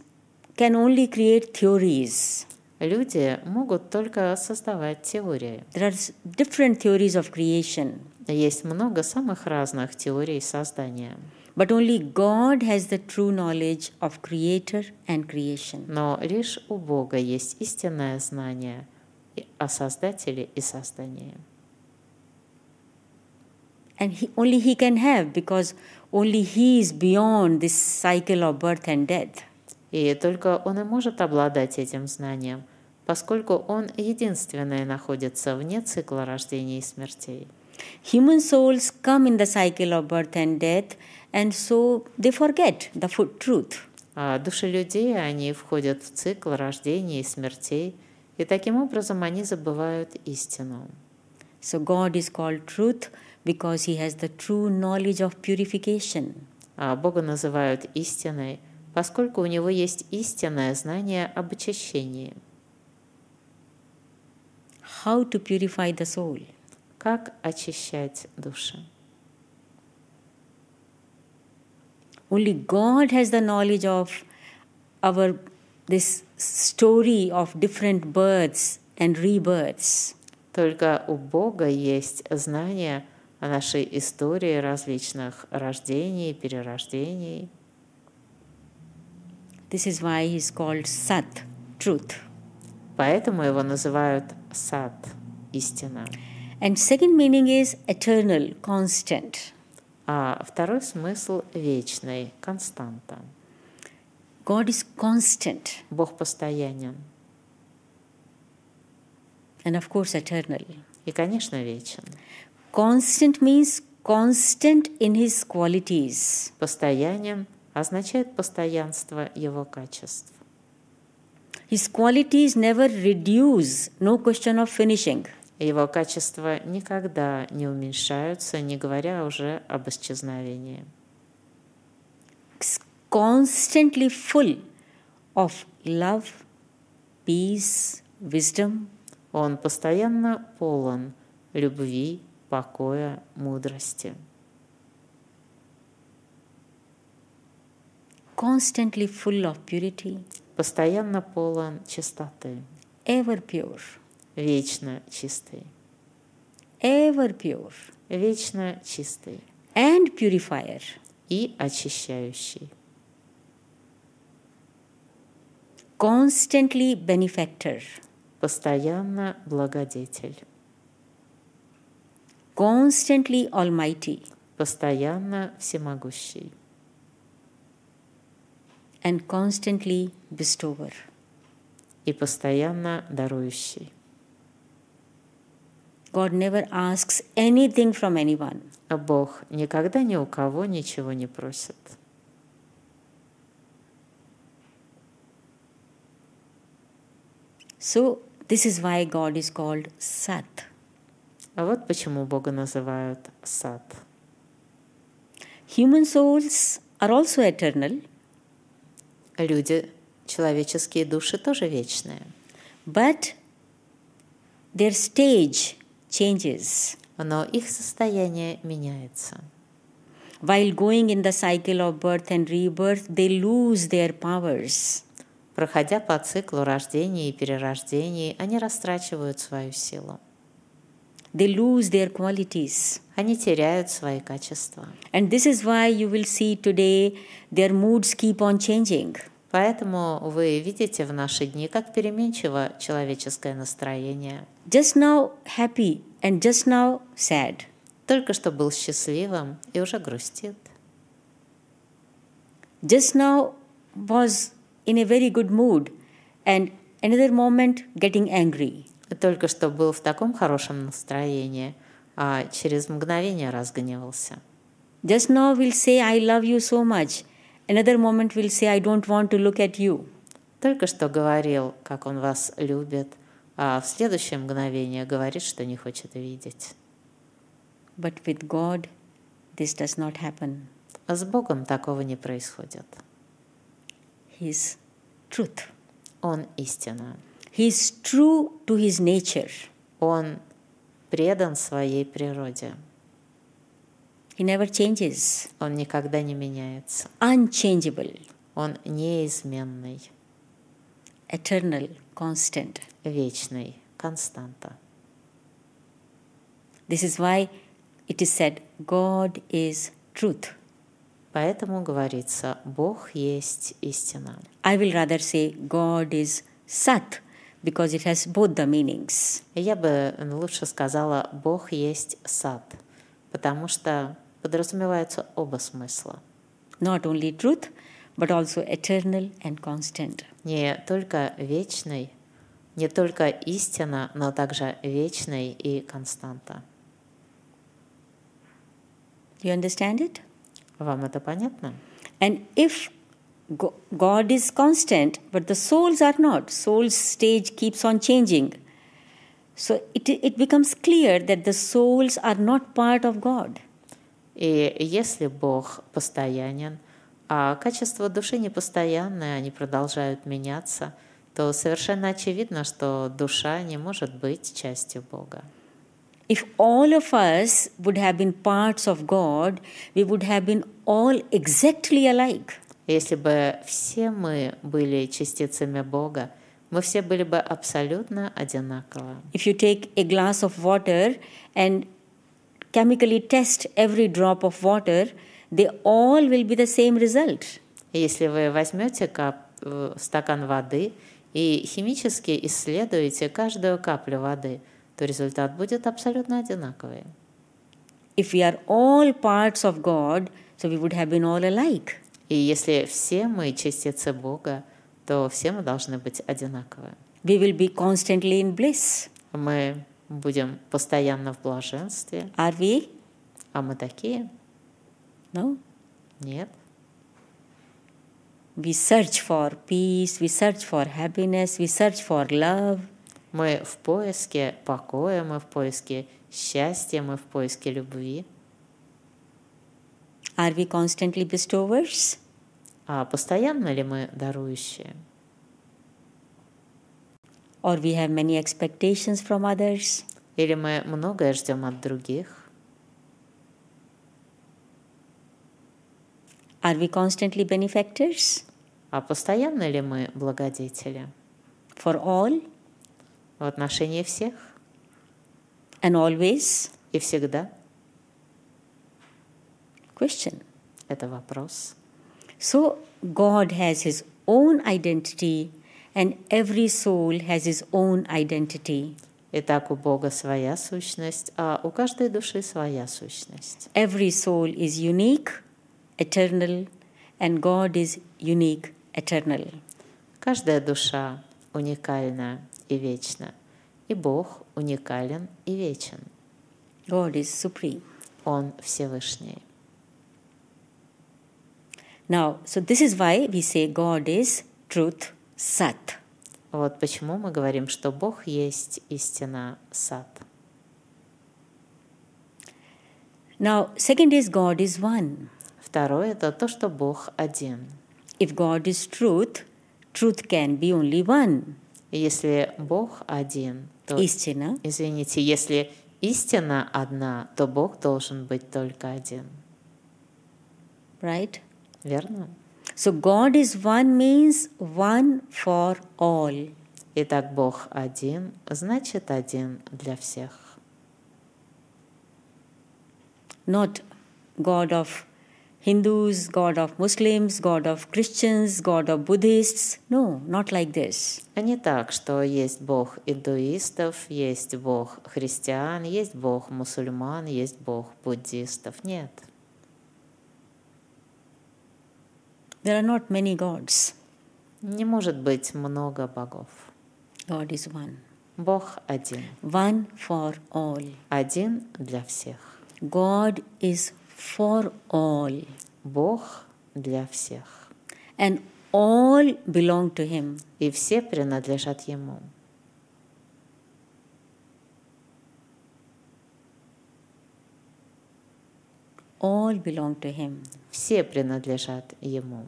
can only create theories. Люди могут только создавать теории. There are different theories of creation, Есть много самых разных теорий создания. but only God has the true knowledge of Creator and creation. Но лишь у Бога есть истинное знание о Создателе и создании. And he, only He can have because only He is beyond this cycle of birth and death. И только Он и может обладать этим знанием, поскольку Он единственный находится вне цикла рождения и смертей. Human souls come in the cycle of birth and death, and so they forget the truth. А души людей, они входят в цикл рождения и смертей, и таким образом они забывают истину. So God is called truth because He has the true knowledge of purification. А Бога называют истиной, поскольку у Него есть истинное знание об очищении. How to purify the soul? Как очищать души? Only God has the knowledge of our this story of different births and rebirths. Только у Бога есть знание о нашей истории различных рождений, перерождений. This is why He is called Sat, truth. Поэтому его называют сад, истина. And second meaning is eternal, constant. А второй смысл вечный, константа. God is constant Бог постоянен and, of course, eternal. и, конечно, вечен. Constant means constant in his qualities. Постоянен означает постоянство его качеств. His qualities never reduce, no question of finishing. Его качества никогда не уменьшаются, не говоря уже об исчезновении. Constantly full of love, peace, wisdom. Он постоянно полон любви, покоя, мудрости. Constantly full of purity, Постоянно полон чистоты, ever pure, вечно чистый, ever pure, вечно чистый and purifier, и очищающий, constantly benefactor, Постоянно благодетель. Constantly Almighty. Постоянно всемогущий. And constantly Bestower. И постоянно дарующий. God never asks anything from anyone. А Бог никогда ни у кого ничего не просит. So, this is why God is called Sat. А вот почему Бога называют сад. Human souls are also eternal, Люди, человеческие души тоже вечные, but their stage changes. но их состояние меняется. While going in the cycle of birth and rebirth, they lose their powers. Проходя по циклу рождения и перерождений, они растрачивают свою силу. They lose their qualities. Они теряют свои качества. And this is why you will see today their moods keep on changing. Поэтому вы видите в наши дни, как переменчиво человеческое настроение. Just now happy and just now sad. Только что был счастливым и уже грустит. Just now was in a very good mood and another moment getting angry. Только что был в таком хорошем настроении, а через мгновение разгневался. Just now will say, I love you so much. Another moment will say, I don't want to look at you. Только что говорил, как он вас любит, а в следующее мгновение говорит, что не хочет видеть. But with God, this does not happen. А с Богом такого не происходит. His truth. Он истина. He is true to his nature. Он предан своей природе. He never changes. Он никогда не меняется. Unchangeable, Он неизменный, eternal, constant. вечный, константа. This is why it is said, God is truth. Поэтому говорится, Бог есть истина. I will rather say God is Sat because it has both the meanings. Я бы лучше сказала, Бог есть сад, потому что подразумеваются оба смысла. Not only truth, but also eternal and constant. Не только вечный, не только истина, но также вечный и константа. You understand it? Вам это понятно? And if God is constant, but the souls are not, soul's stage keeps on changing. So it, it becomes clear that the souls are not part of God. И если Бог постоянен, а качества души непостоянные, они продолжают меняться, то совершенно очевидно, что душа не может быть частью Бога. If all of us would have been parts of God, we would have been all exactly alike. Если бы все мы были частицами Бога, мы все были бы абсолютно одинаковы. If you take a glass of water and chemically test every drop of water, they all will be the same result. Если вы возьмете кап- э, стакан воды и химически исследуете каждую каплю воды, то результат будет абсолютно одинаковый. If we are all parts of God, so we would have been all alike. И если все мы частицы Бога, то все мы должны быть одинаковы. We will be constantly in bliss. Мы будем постоянно в блаженстве, Are we? а мы такие? No. Нет. We search for peace, we search for happiness, we search for love. Мы в поиске покоя, мы в поиске счастья, мы в поиске любви. Are we constantly bestowers? А постоянно ли мы дарующие? Or we have many expectations from others? Или мы многое ждем от других? Are we constantly benefactors? А постоянно ли мы благодетели? For all В отношении всех and always? и всегда? Question. Это вопрос. So, God has His own identity and every soul has its own identity. Итак, у Бога своя сущность, а у каждой души своя сущность. Every soul is unique, eternal, and God is unique, eternal. Каждая душа уникальна и вечна, и Бог уникален и вечен. God is supreme. Он Всевышний. Now, so this is why we say God is truth, Sat. Вот почему мы говорим, что Бог есть истина Сат. Now, second is God is one. Второе – это то, что Бог один. If God is truth, truth can be only one. Если Бог один, то, Истина. извините, если истина одна, то Бог должен быть только один. Right? Верно? So God is one means one for all. Итак, Бог один, значит один для всех. Not God of Hindus, God of Muslims, God of Christians, God of Buddhists. No, not like this. А не так, что есть Бог индуистов, есть Бог христиан, есть Бог мусульман, есть Бог буддистов. Нет. There are not many gods. Не может быть много богов. God is one. Бог один. One for all. Один для всех. God is for all. Бог для всех. And all belong to Him. И все принадлежат Ему. All belong to Him. Все принадлежат Ему.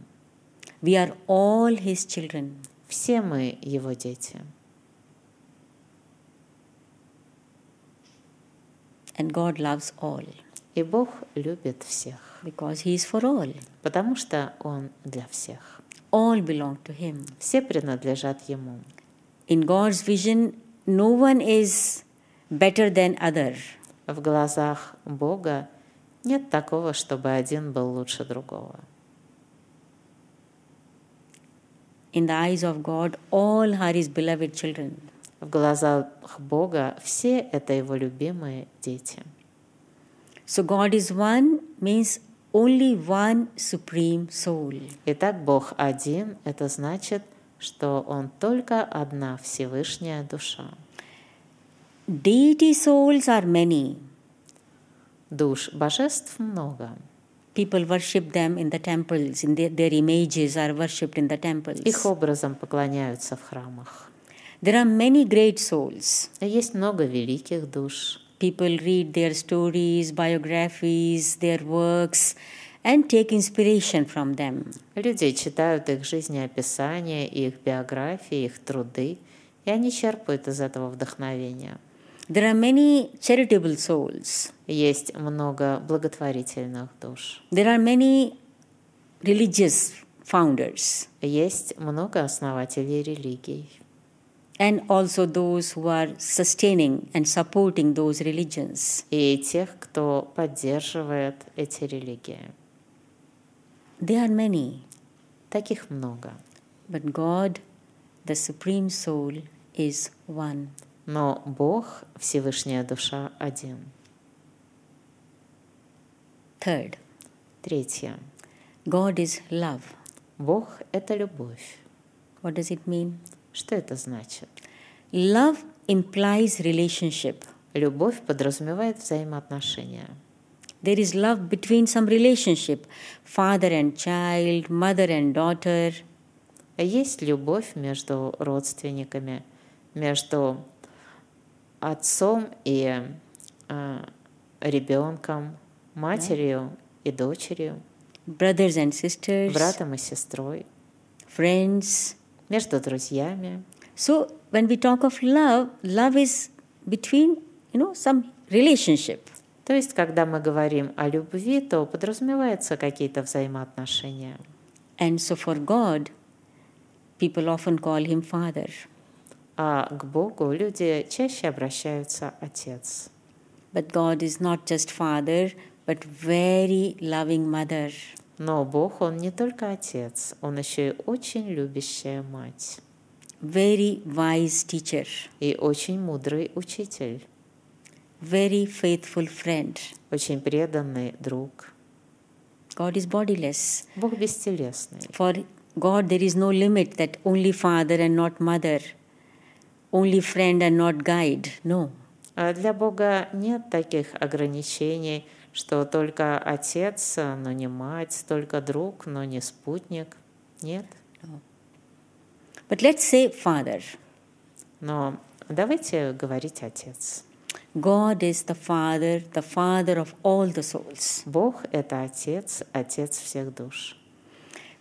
We are all His children. Все мы Его дети. And God loves all И Бог любит всех, because He is for all. потому что Он для всех. All belong to Him. Все принадлежат Ему. In God's vision, no one is better than other. В глазах Бога нет такого, чтобы один был лучше другого. In the eyes of God, all are His beloved children. В глазах Бога все это Его любимые дети. So God is one means only one supreme soul. Итак, Бог один – это значит, что Он только одна Всевышняя душа. Deity souls are many. Душ божеств много. People worship them in the temples, in their, their images are worshipped in the temples. Их образом поклоняются в храмах. There are many great souls. Есть много великих душ. People read their stories, biographies, their works, and take inspiration from them. Люди читают их жизнеописания, их биографии, их труды, и они черпают из этого вдохновения. There are many charitable souls. Есть много благотворительных душ. There are many religious founders, Есть много основателей религий. and also those who are sustaining and supporting those religions. И тех, кто поддерживает эти религии. There are many, Таких много. but God, the Supreme Soul, is one. Но Бог, Всевышняя Душа, один. Third, Третье. God is love. Бог – это любовь. What does it mean? Что это значит? Love implies relationship. Любовь подразумевает взаимоотношения. There is love between some relationship, father and child, mother and daughter. Есть любовь между родственниками, между отцом и э, ребенком, матерью и дочерью, brothers and sisters, братом и сестрой, friends. между друзьями. So when we talk of love, love is between, you know, some relationship. То есть, когда мы говорим о любви, то подразумеваются какие-то взаимоотношения. And so for God, people often call him father. А к Богу люди чаще обращаются «Отец». But God is not just father, but very loving mother. Но Бог, Он не только Отец, Он еще и очень любящая Мать. very wise teacher, и очень мудрый учитель, very faithful friend. очень преданный друг. God is bodiless. Бог бестелесный. For God, there is no limit that only father and not mother, only friend and not guide. No. А для Бога нет таких ограничений, что только отец, но не мать, только друг, но не спутник. Нет. But let's say father. Но давайте говорить отец. God is the father, the father of all the souls. Бог — это отец, отец всех душ.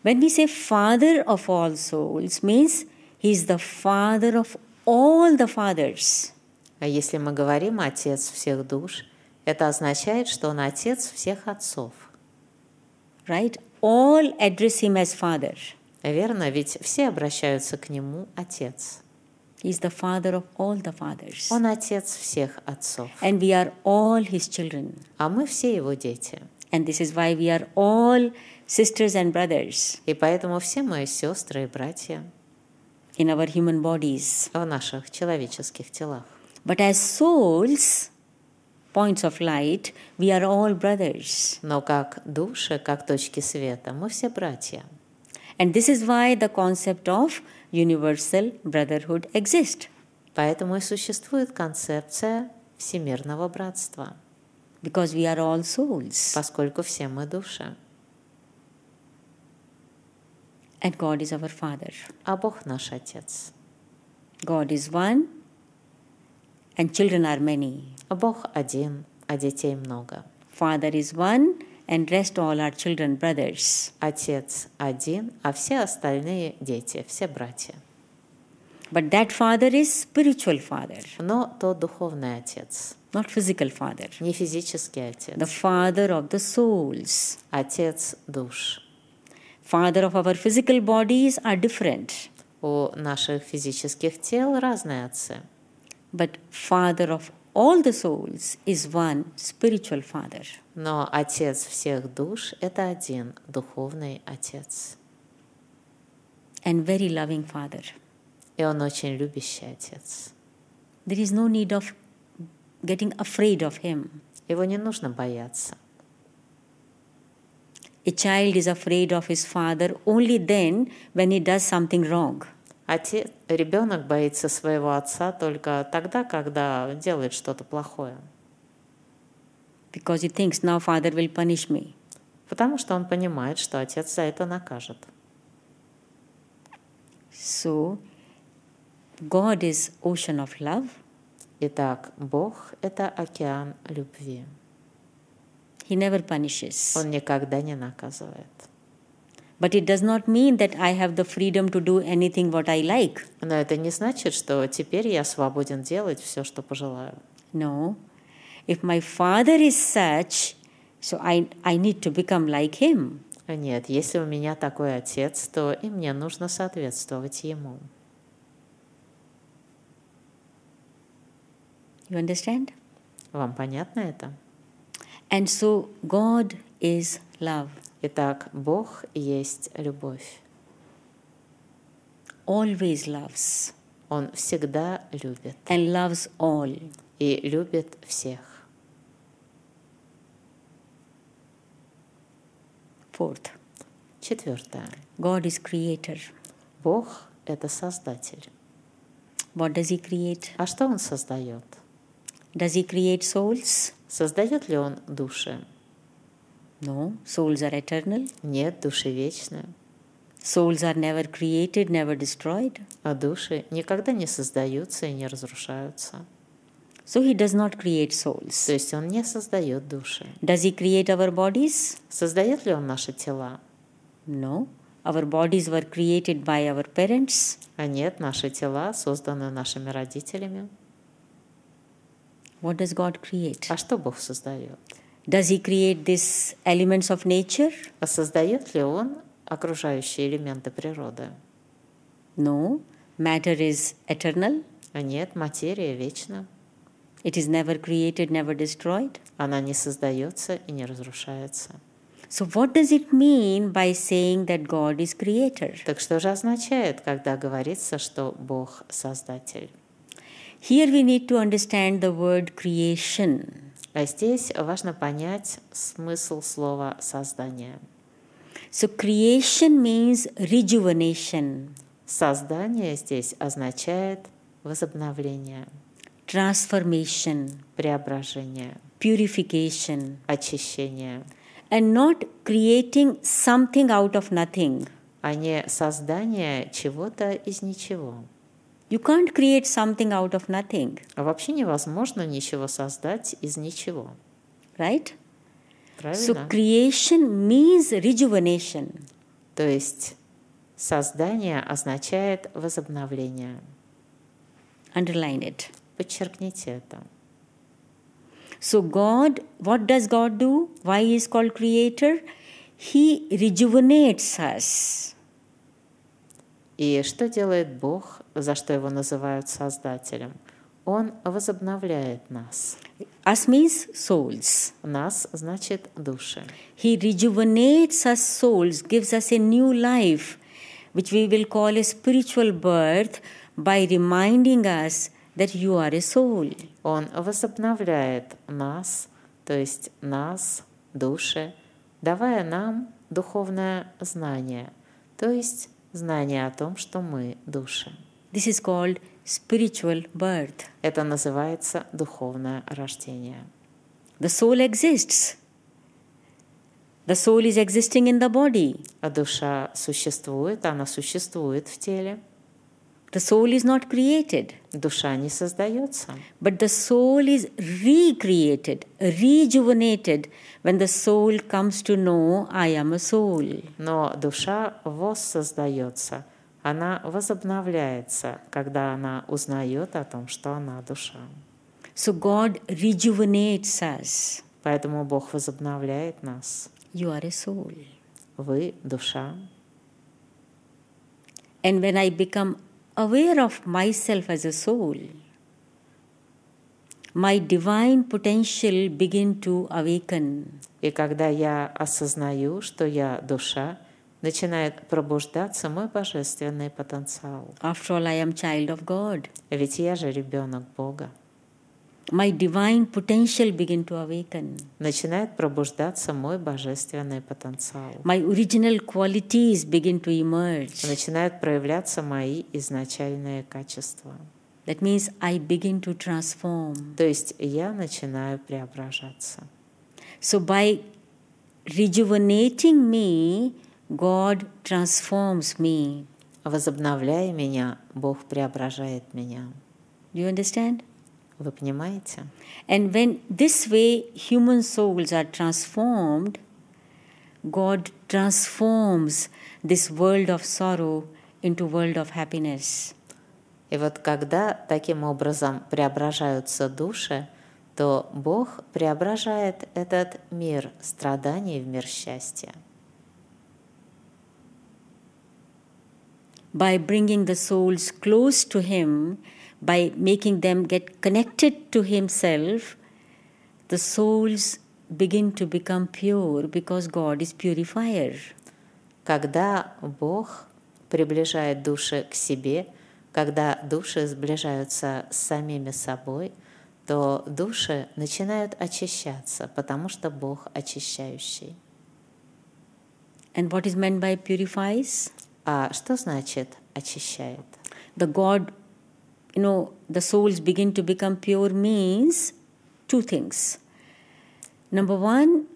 When we say father of all souls, means he is the father of all the fathers. А если мы говорим отец всех душ, это означает, что он отец всех отцов. Right? All address him as father. Верно? Ведь все обращаются к нему отец. He is the father of all the fathers. Он отец всех отцов. And we are all his children. А мы все его дети. And this is why we are all sisters and brothers И поэтому все мои сестры и братья in our human bodies. в наших человеческих телах. But as souls, points of light, we are all brothers. Но как души, как точки света, мы все братья. And this is why the concept of universal brotherhood exists. Поэтому и существует концепция всемирного братства, Because we are all souls. поскольку все мы души, And God is our Father. а Бог наш Отец. God is one, and children are many. А Бог один, а детей много. Father is one, and rest all are children, brothers. Отец один, а все остальные дети, все братья. But that Father is spiritual Father, Но то духовный Отец, not physical Father. не физический The Отец, Father of the souls. Отец душ. Father of our physical bodies are different, У наших физических тел разные отцы, but Father of all the souls is one spiritual Father. но Отец всех душ – это один духовный Отец. and very loving Father. И Он очень любящий Отец. There is no need of getting afraid of Him. Его не нужно бояться. A child is afraid of his father only then when he does something wrong. Отец, ребенок боится своего отца только тогда, когда делает что-то плохое. Because he thinks now father will punish me. Потому что он понимает, что отец за это накажет. So, God is ocean of love. Итак, Бог – это океан любви. He never punishes. Он никогда не наказывает. But it does not mean that I have the freedom to do anything what I like. Но это не значит, что теперь я свободен делать все, что пожелаю. No. If my father is such, so I, I need to become like him. Нет, если у меня такой отец, то и мне нужно соответствовать ему. You understand? Вам понятно это? And so, God is love. Итак, Бог есть любовь. Always loves. Он всегда любит and loves all. и любит всех. Fourth, Четвертое. God is creator. Бог – это Создатель. What does He create? А что Он создает? Does He create souls? Создает ли Он души? No, souls are eternal. Нет, души вечные. Souls are never created, never destroyed. А души никогда не создаются и не разрушаются. So He does not create souls. То есть Он не создает души. Does He create our bodies? Создает ли Он наши тела? No. Our bodies were created by our parents. А нет, наши тела созданы нашими родителями. What does God create? А что Бог создает? Does He create these elements of nature? А создает ли Он окружающие элементы природы? No. Matter is eternal. А нет, материя вечна. It is never created, never destroyed. Она не создается и не разрушается. So, what does it mean by saying that God is creator? Так что же означает, когда говорится, что Бог Создатель? Here we need to understand the word creation. А здесь важно понять смысл слова «создание». So, creation means rejuvenation, Создание здесь означает возобновление, transformation, преображение, purification, очищение, and not creating something out of nothing. а не создание чего-то из ничего. You can't create something out of nothing, А вообще невозможно ничего создать из ничего. right? So, Правильно? creation means rejuvenation. То есть создание означает возобновление. Underline it. Подчеркните это. So, God, what does God do? Why He is called Creator? He rejuvenates us. И что делает Бог, за что его называют Создателем? Он возобновляет нас. Us means souls. Нас значит души. He rejuvenates us souls, gives us a new life, which we will call a spiritual birth, by reminding us that you are a soul. Он возобновляет нас, то есть нас, души, давая нам духовное знание, то есть знание о том, что мы души. This is called spiritual birth. Это называется духовное рождение. The soul exists. The soul is existing in the body. А душа существует, она существует в теле. The soul is not created, Душа не создается. but the soul is recreated, rejuvenated when the soul comes to know I am a soul. Но душа воссоздается, она возобновляется, когда она узнает о том, что она душа. So God rejuvenates us. Поэтому Бог возобновляет нас. You are a soul. Вы душа. And when I become aware of myself as a soul, my divine potential begin to awaken. И когда я осознаю, что я душа, начинает пробуждаться мой божественный потенциал. After all, I am child of God. Ведь я же ребенок Бога. My divine potential begin to awaken. Начинает пробуждаться мой божественный потенциал. My original qualities begin to emerge. Начинают проявляться мои изначальные качества. That means I begin to transform. То есть я начинаю преображаться. So by rejuvenating me, God transforms me. Возобновляя меня, Бог преображает меня. Do you understand? Вы понимаете? And when this way human souls are transformed, God transforms this world of sorrow into world of happiness. И вот когда таким образом преображаются души, то Бог преображает этот мир страданий в мир счастья. By bringing the souls close to Him, by making them get connected to Himself, the souls begin to become pure because God is purifier. Когда Бог приближает души к себе, когда души сближаются с самими собой, то души начинают очищаться, потому что Бог очищающий. And what is meant by purifies? А что значит очищает? The God, you know, the souls begin to become pure means two things. Number one,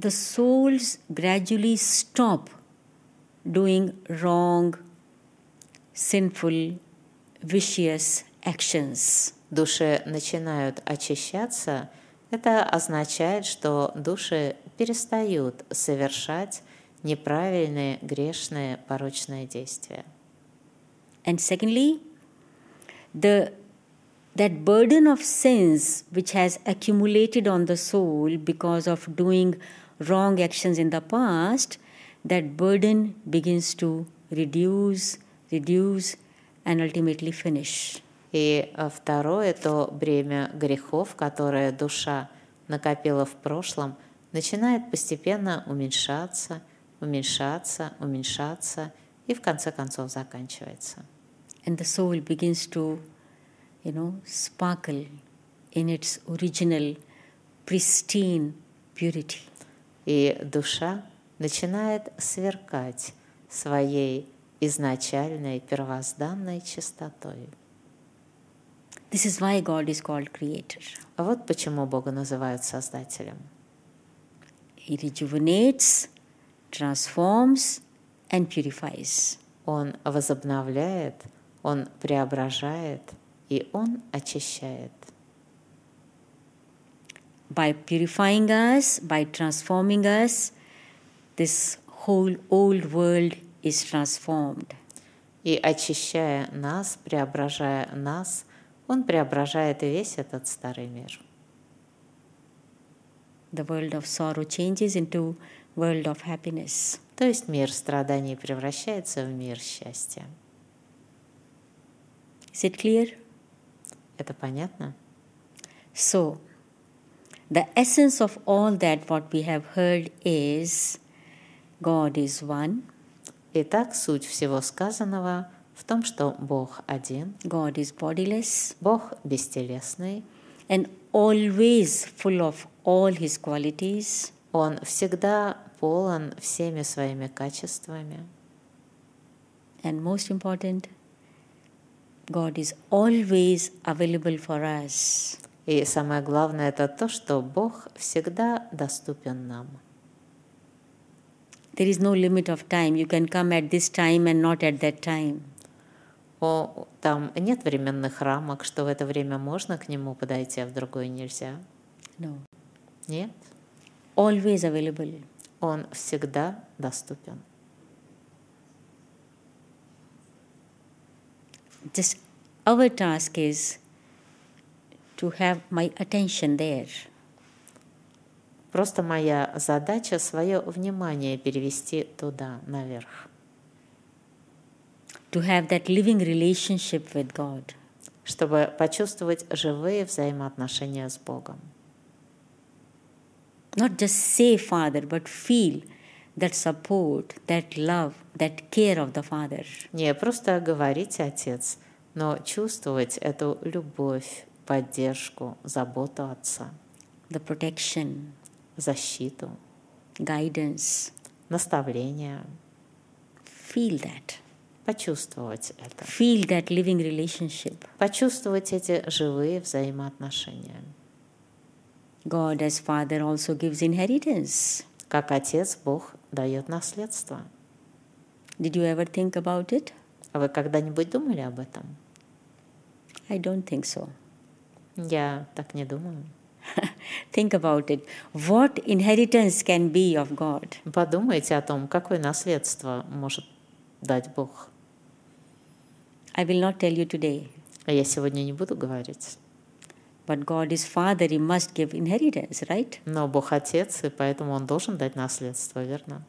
the souls gradually stop doing wrong, sinful, vicious actions. Души начинают очищаться, это означает, что души перестают совершать неправильные, грешные, порочные действия. And secondly, the that burden of sins which has accumulated on the soul because of doing wrong actions in the past, that burden begins to reduce, reduce, and ultimately finish. И а, второе, то бремя грехов, которое душа накопила в прошлом, начинает постепенно уменьшаться, уменьшаться, уменьшаться и в конце концов заканчивается. And the soul begins to, you know, sparkle in its original pristine purity. И душа начинает сверкать своей изначальной первозданной чистотой. This is why God is called Creator. А вот почему Бога называют Создателем. He rejuvenates, transforms, and purifies. Он возобновляет, Он преображает и Он очищает. By purifying us, by transforming us, this whole old world is transformed. И очищая нас, преображая нас, Он преображает весь этот старый мир. The world of sorrow changes into world of happiness. То есть мир страданий превращается в мир счастья. Is it clear? Это понятно? So, the essence of all that what we have heard is God is one, Итак, суть всего сказанного в том, что Бог один, God is bodiless, Бог бестелесный, and always full of all his qualities, Он всегда полон всеми своими качествами. and most important, God is always available for us. И самое главное это то, что Бог всегда доступен нам. There is no limit of time. You can come at this time and not at that time. О, там нет временных рамок, что в это время можно к нему подойти, а в другое нельзя. No. Нет, Always available. Он всегда доступен. Just our task is to have my attention there. Просто моя задача свое внимание перевести туда, наверх, to have that living relationship with God. чтобы почувствовать живые взаимоотношения с Богом. Not just say Father, but feel that support, that love, that care of the Father. Не просто говорить Отец, но чувствовать эту любовь, поддержку, заботу Отца, the protection, защиту, guidance. наставление, Feel that. почувствовать это, Feel that living relationship. почувствовать эти живые взаимоотношения. God, as Father, also gives inheritance. Как Отец, Бог дает наследство. Did you ever think about it? А вы когда-нибудь думали об этом? I don't think so. Я так не думаю. think about it. What inheritance can be of God? Подумайте о том, какое наследство может дать Бог. I will not tell you today. А я сегодня не буду говорить. But God is Father, He must give inheritance, right? Но Бог Отец, и поэтому Он должен дать наследство, верно?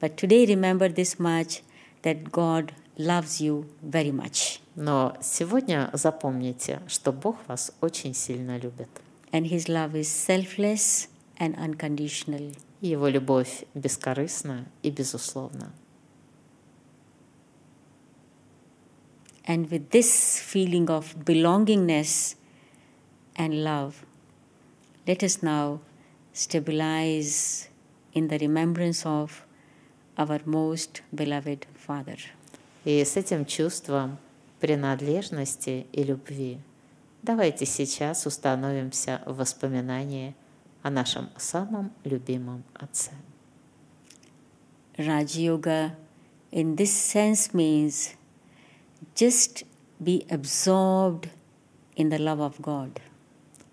But today remember this much that God loves you very much. Но сегодня запомните, что Бог вас очень сильно любит. And His love is selfless and unconditional. Его любовь бескорыстна и безусловна. And with this feeling of belongingness and love, let us now stabilize in the remembrance of our most beloved Father. И с этим чувством принадлежности и любви давайте сейчас установимся в воспоминании о нашем самом любимом Отце. Raj Yoga, in this sense, means just be absorbed in the love of God.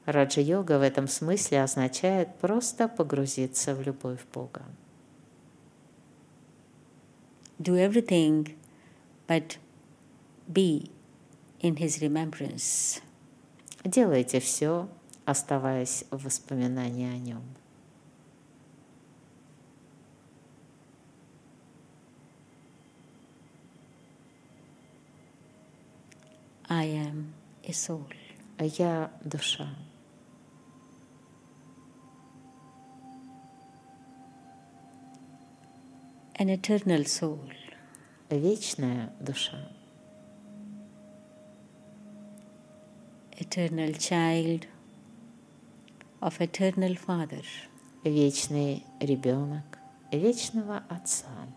Раджа-йога в этом смысле означает просто погрузиться в любовь Бога. Do everything but be in His remembrance. Делайте все, оставаясь в воспоминании о Нем. I am a soul. Я душа. an eternal soul. Вечная душа. Eternal child of eternal father. Вечный ребенок вечного отца.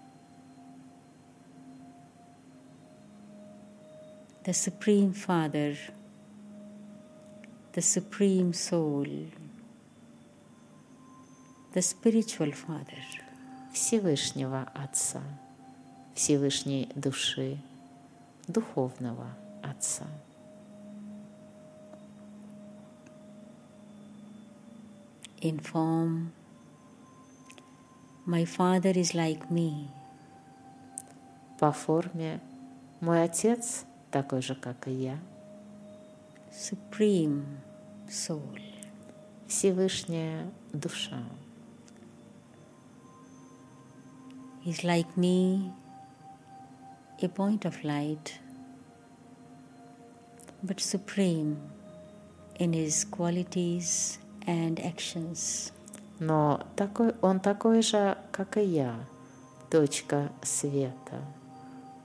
The supreme father, the supreme soul, the spiritual father. Всевышнего Отца, Всевышней души, духовного Отца. In form, my father is like me. По форме мой отец такой же, как и я. Supreme soul. Всевышняя душа. He's like me, a point of light, but supreme in his qualities and actions. Но такой, он такой же, как и я, точка света.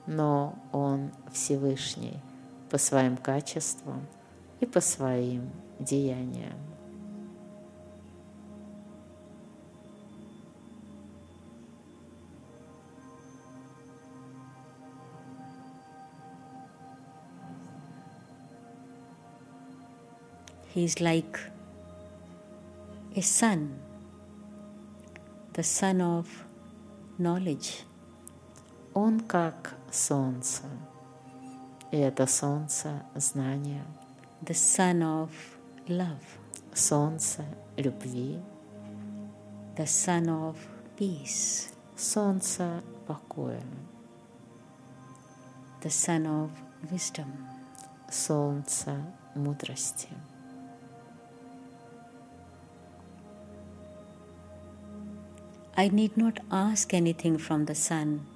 Но он Всевышний по своим качествам и по своим деяниям. He is like a sun, the sun of knowledge. Он как солнце, и это солнце знания, the sun of love, солнце любви, the sun of peace, солнце покоя, the sun of wisdom. солнце мудрости. I need not ask anything from the sun.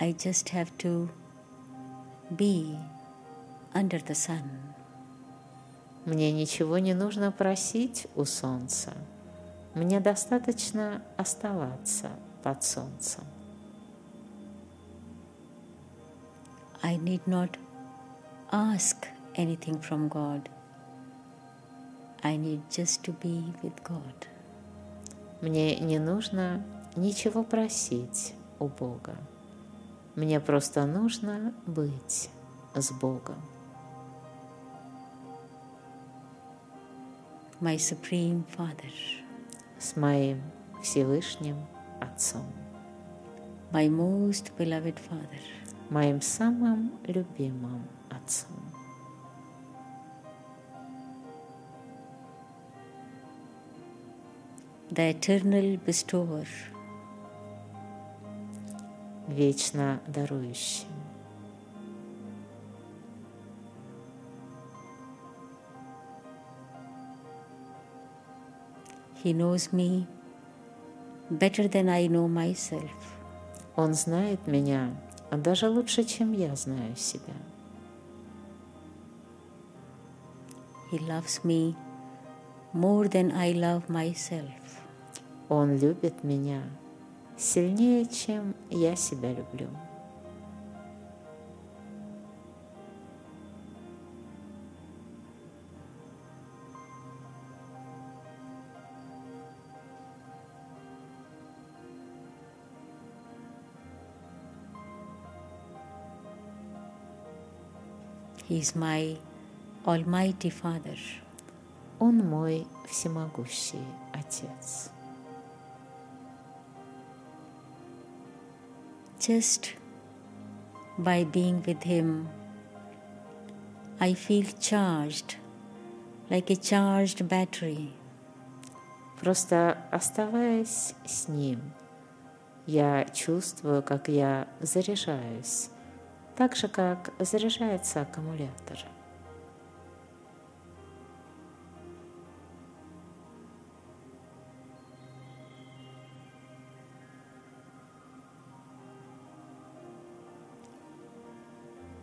I just have to be under the sun. Мне ничего не нужно просить у солнца. Мне достаточно оставаться под солнцем. I need not ask anything from God. I need just to be with God. Мне не нужно ничего просить у Бога. Мне просто нужно быть с Богом. My Supreme Father, С моим Всевышним Отцом. my most beloved Father, Моим самым любимым Отцом. The eternal bestower, Вечно дарующим. He knows me better than I know myself. Он знает меня даже лучше, чем я знаю себя. He loves me more than I love myself. Он любит меня сильнее, чем я себя люблю. He is my Almighty Father. Он мой всемогущий Отец. Just by being with Him, I feel charged like a charged battery. Просто оставаясь с Ним, я чувствую, как я заряжаюсь, так же, как заряжается аккумулятор.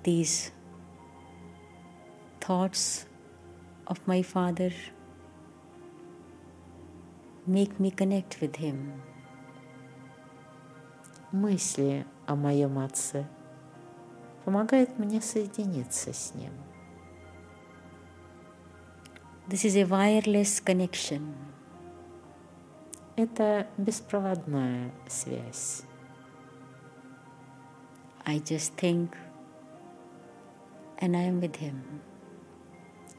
These thoughts of my Father make me connect with Him. мысли о моем отце помогает мне соединиться с ним. This is a wireless connection. Это беспроводная связь. I just think and I am with him.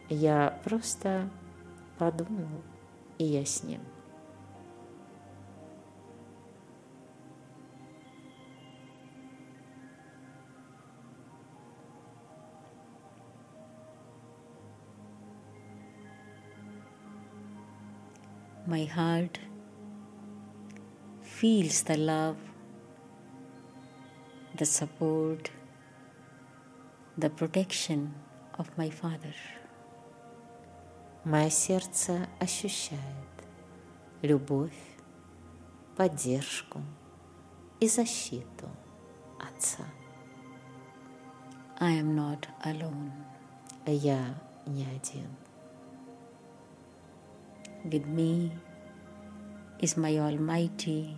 Я просто подумал, и я с ним. My heart feels the love, the support, the protection of my Father. Мое сердце ощущает любовь, поддержку и защиту Отца. I am not alone. Я не один. With me is my Almighty,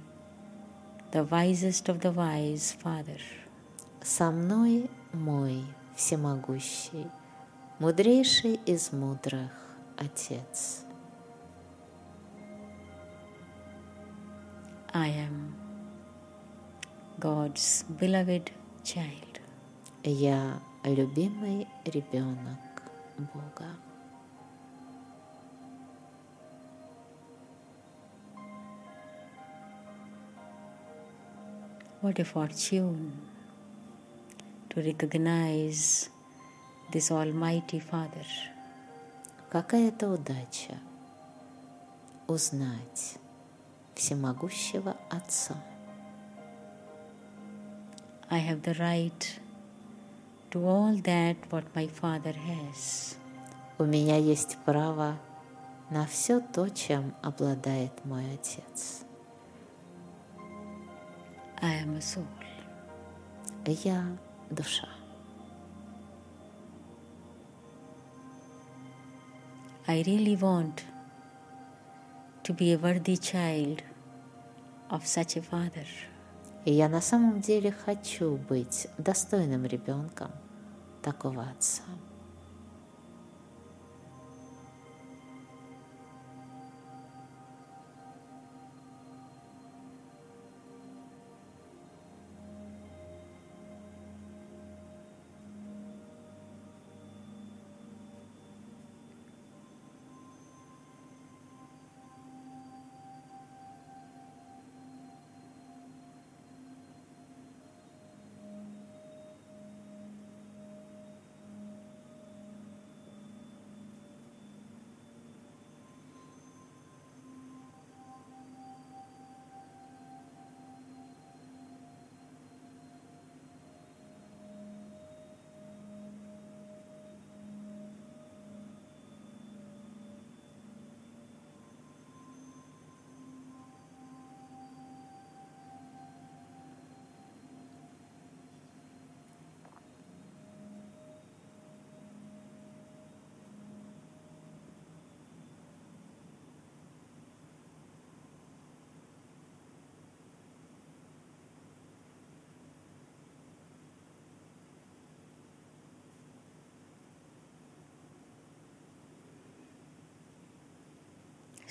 the wisest of the wise Father. Со мной мой всемогущий, мудрейший из мудрых Отец. I am God's beloved child. Я любимый ребенок Бога. What a fortune to recognize this Almighty Father. Какая это удача узнать всемогущего Отца. I have the right to all that what my Father has. У меня есть право на все то, чем обладает мой Отец. I am a soul. Я душа. I really want to be a worthy child of such a father. И я на самом деле хочу быть достойным ребенком такого отца.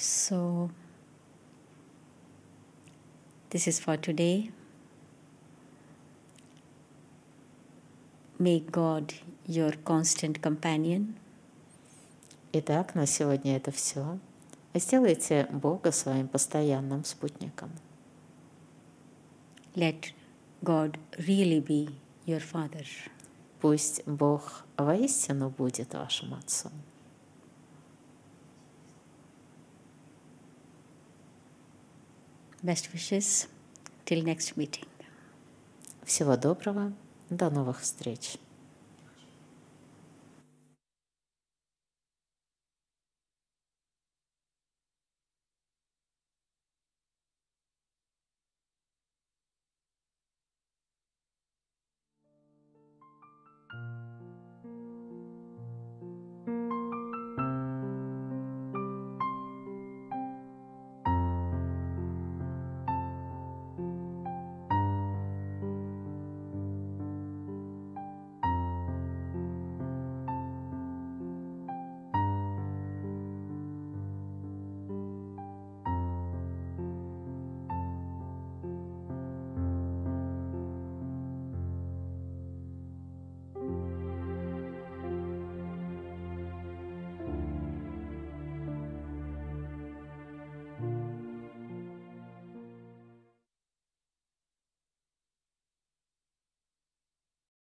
So, this is for today. Make God your constant companion. Итак, на сегодня это все. Сделайте Бога своим постоянным спутником. Let God really be your Father. Пусть Бог воистину будет вашим Отцом. Best wishes till next meeting. Всего доброго, до новых встреч.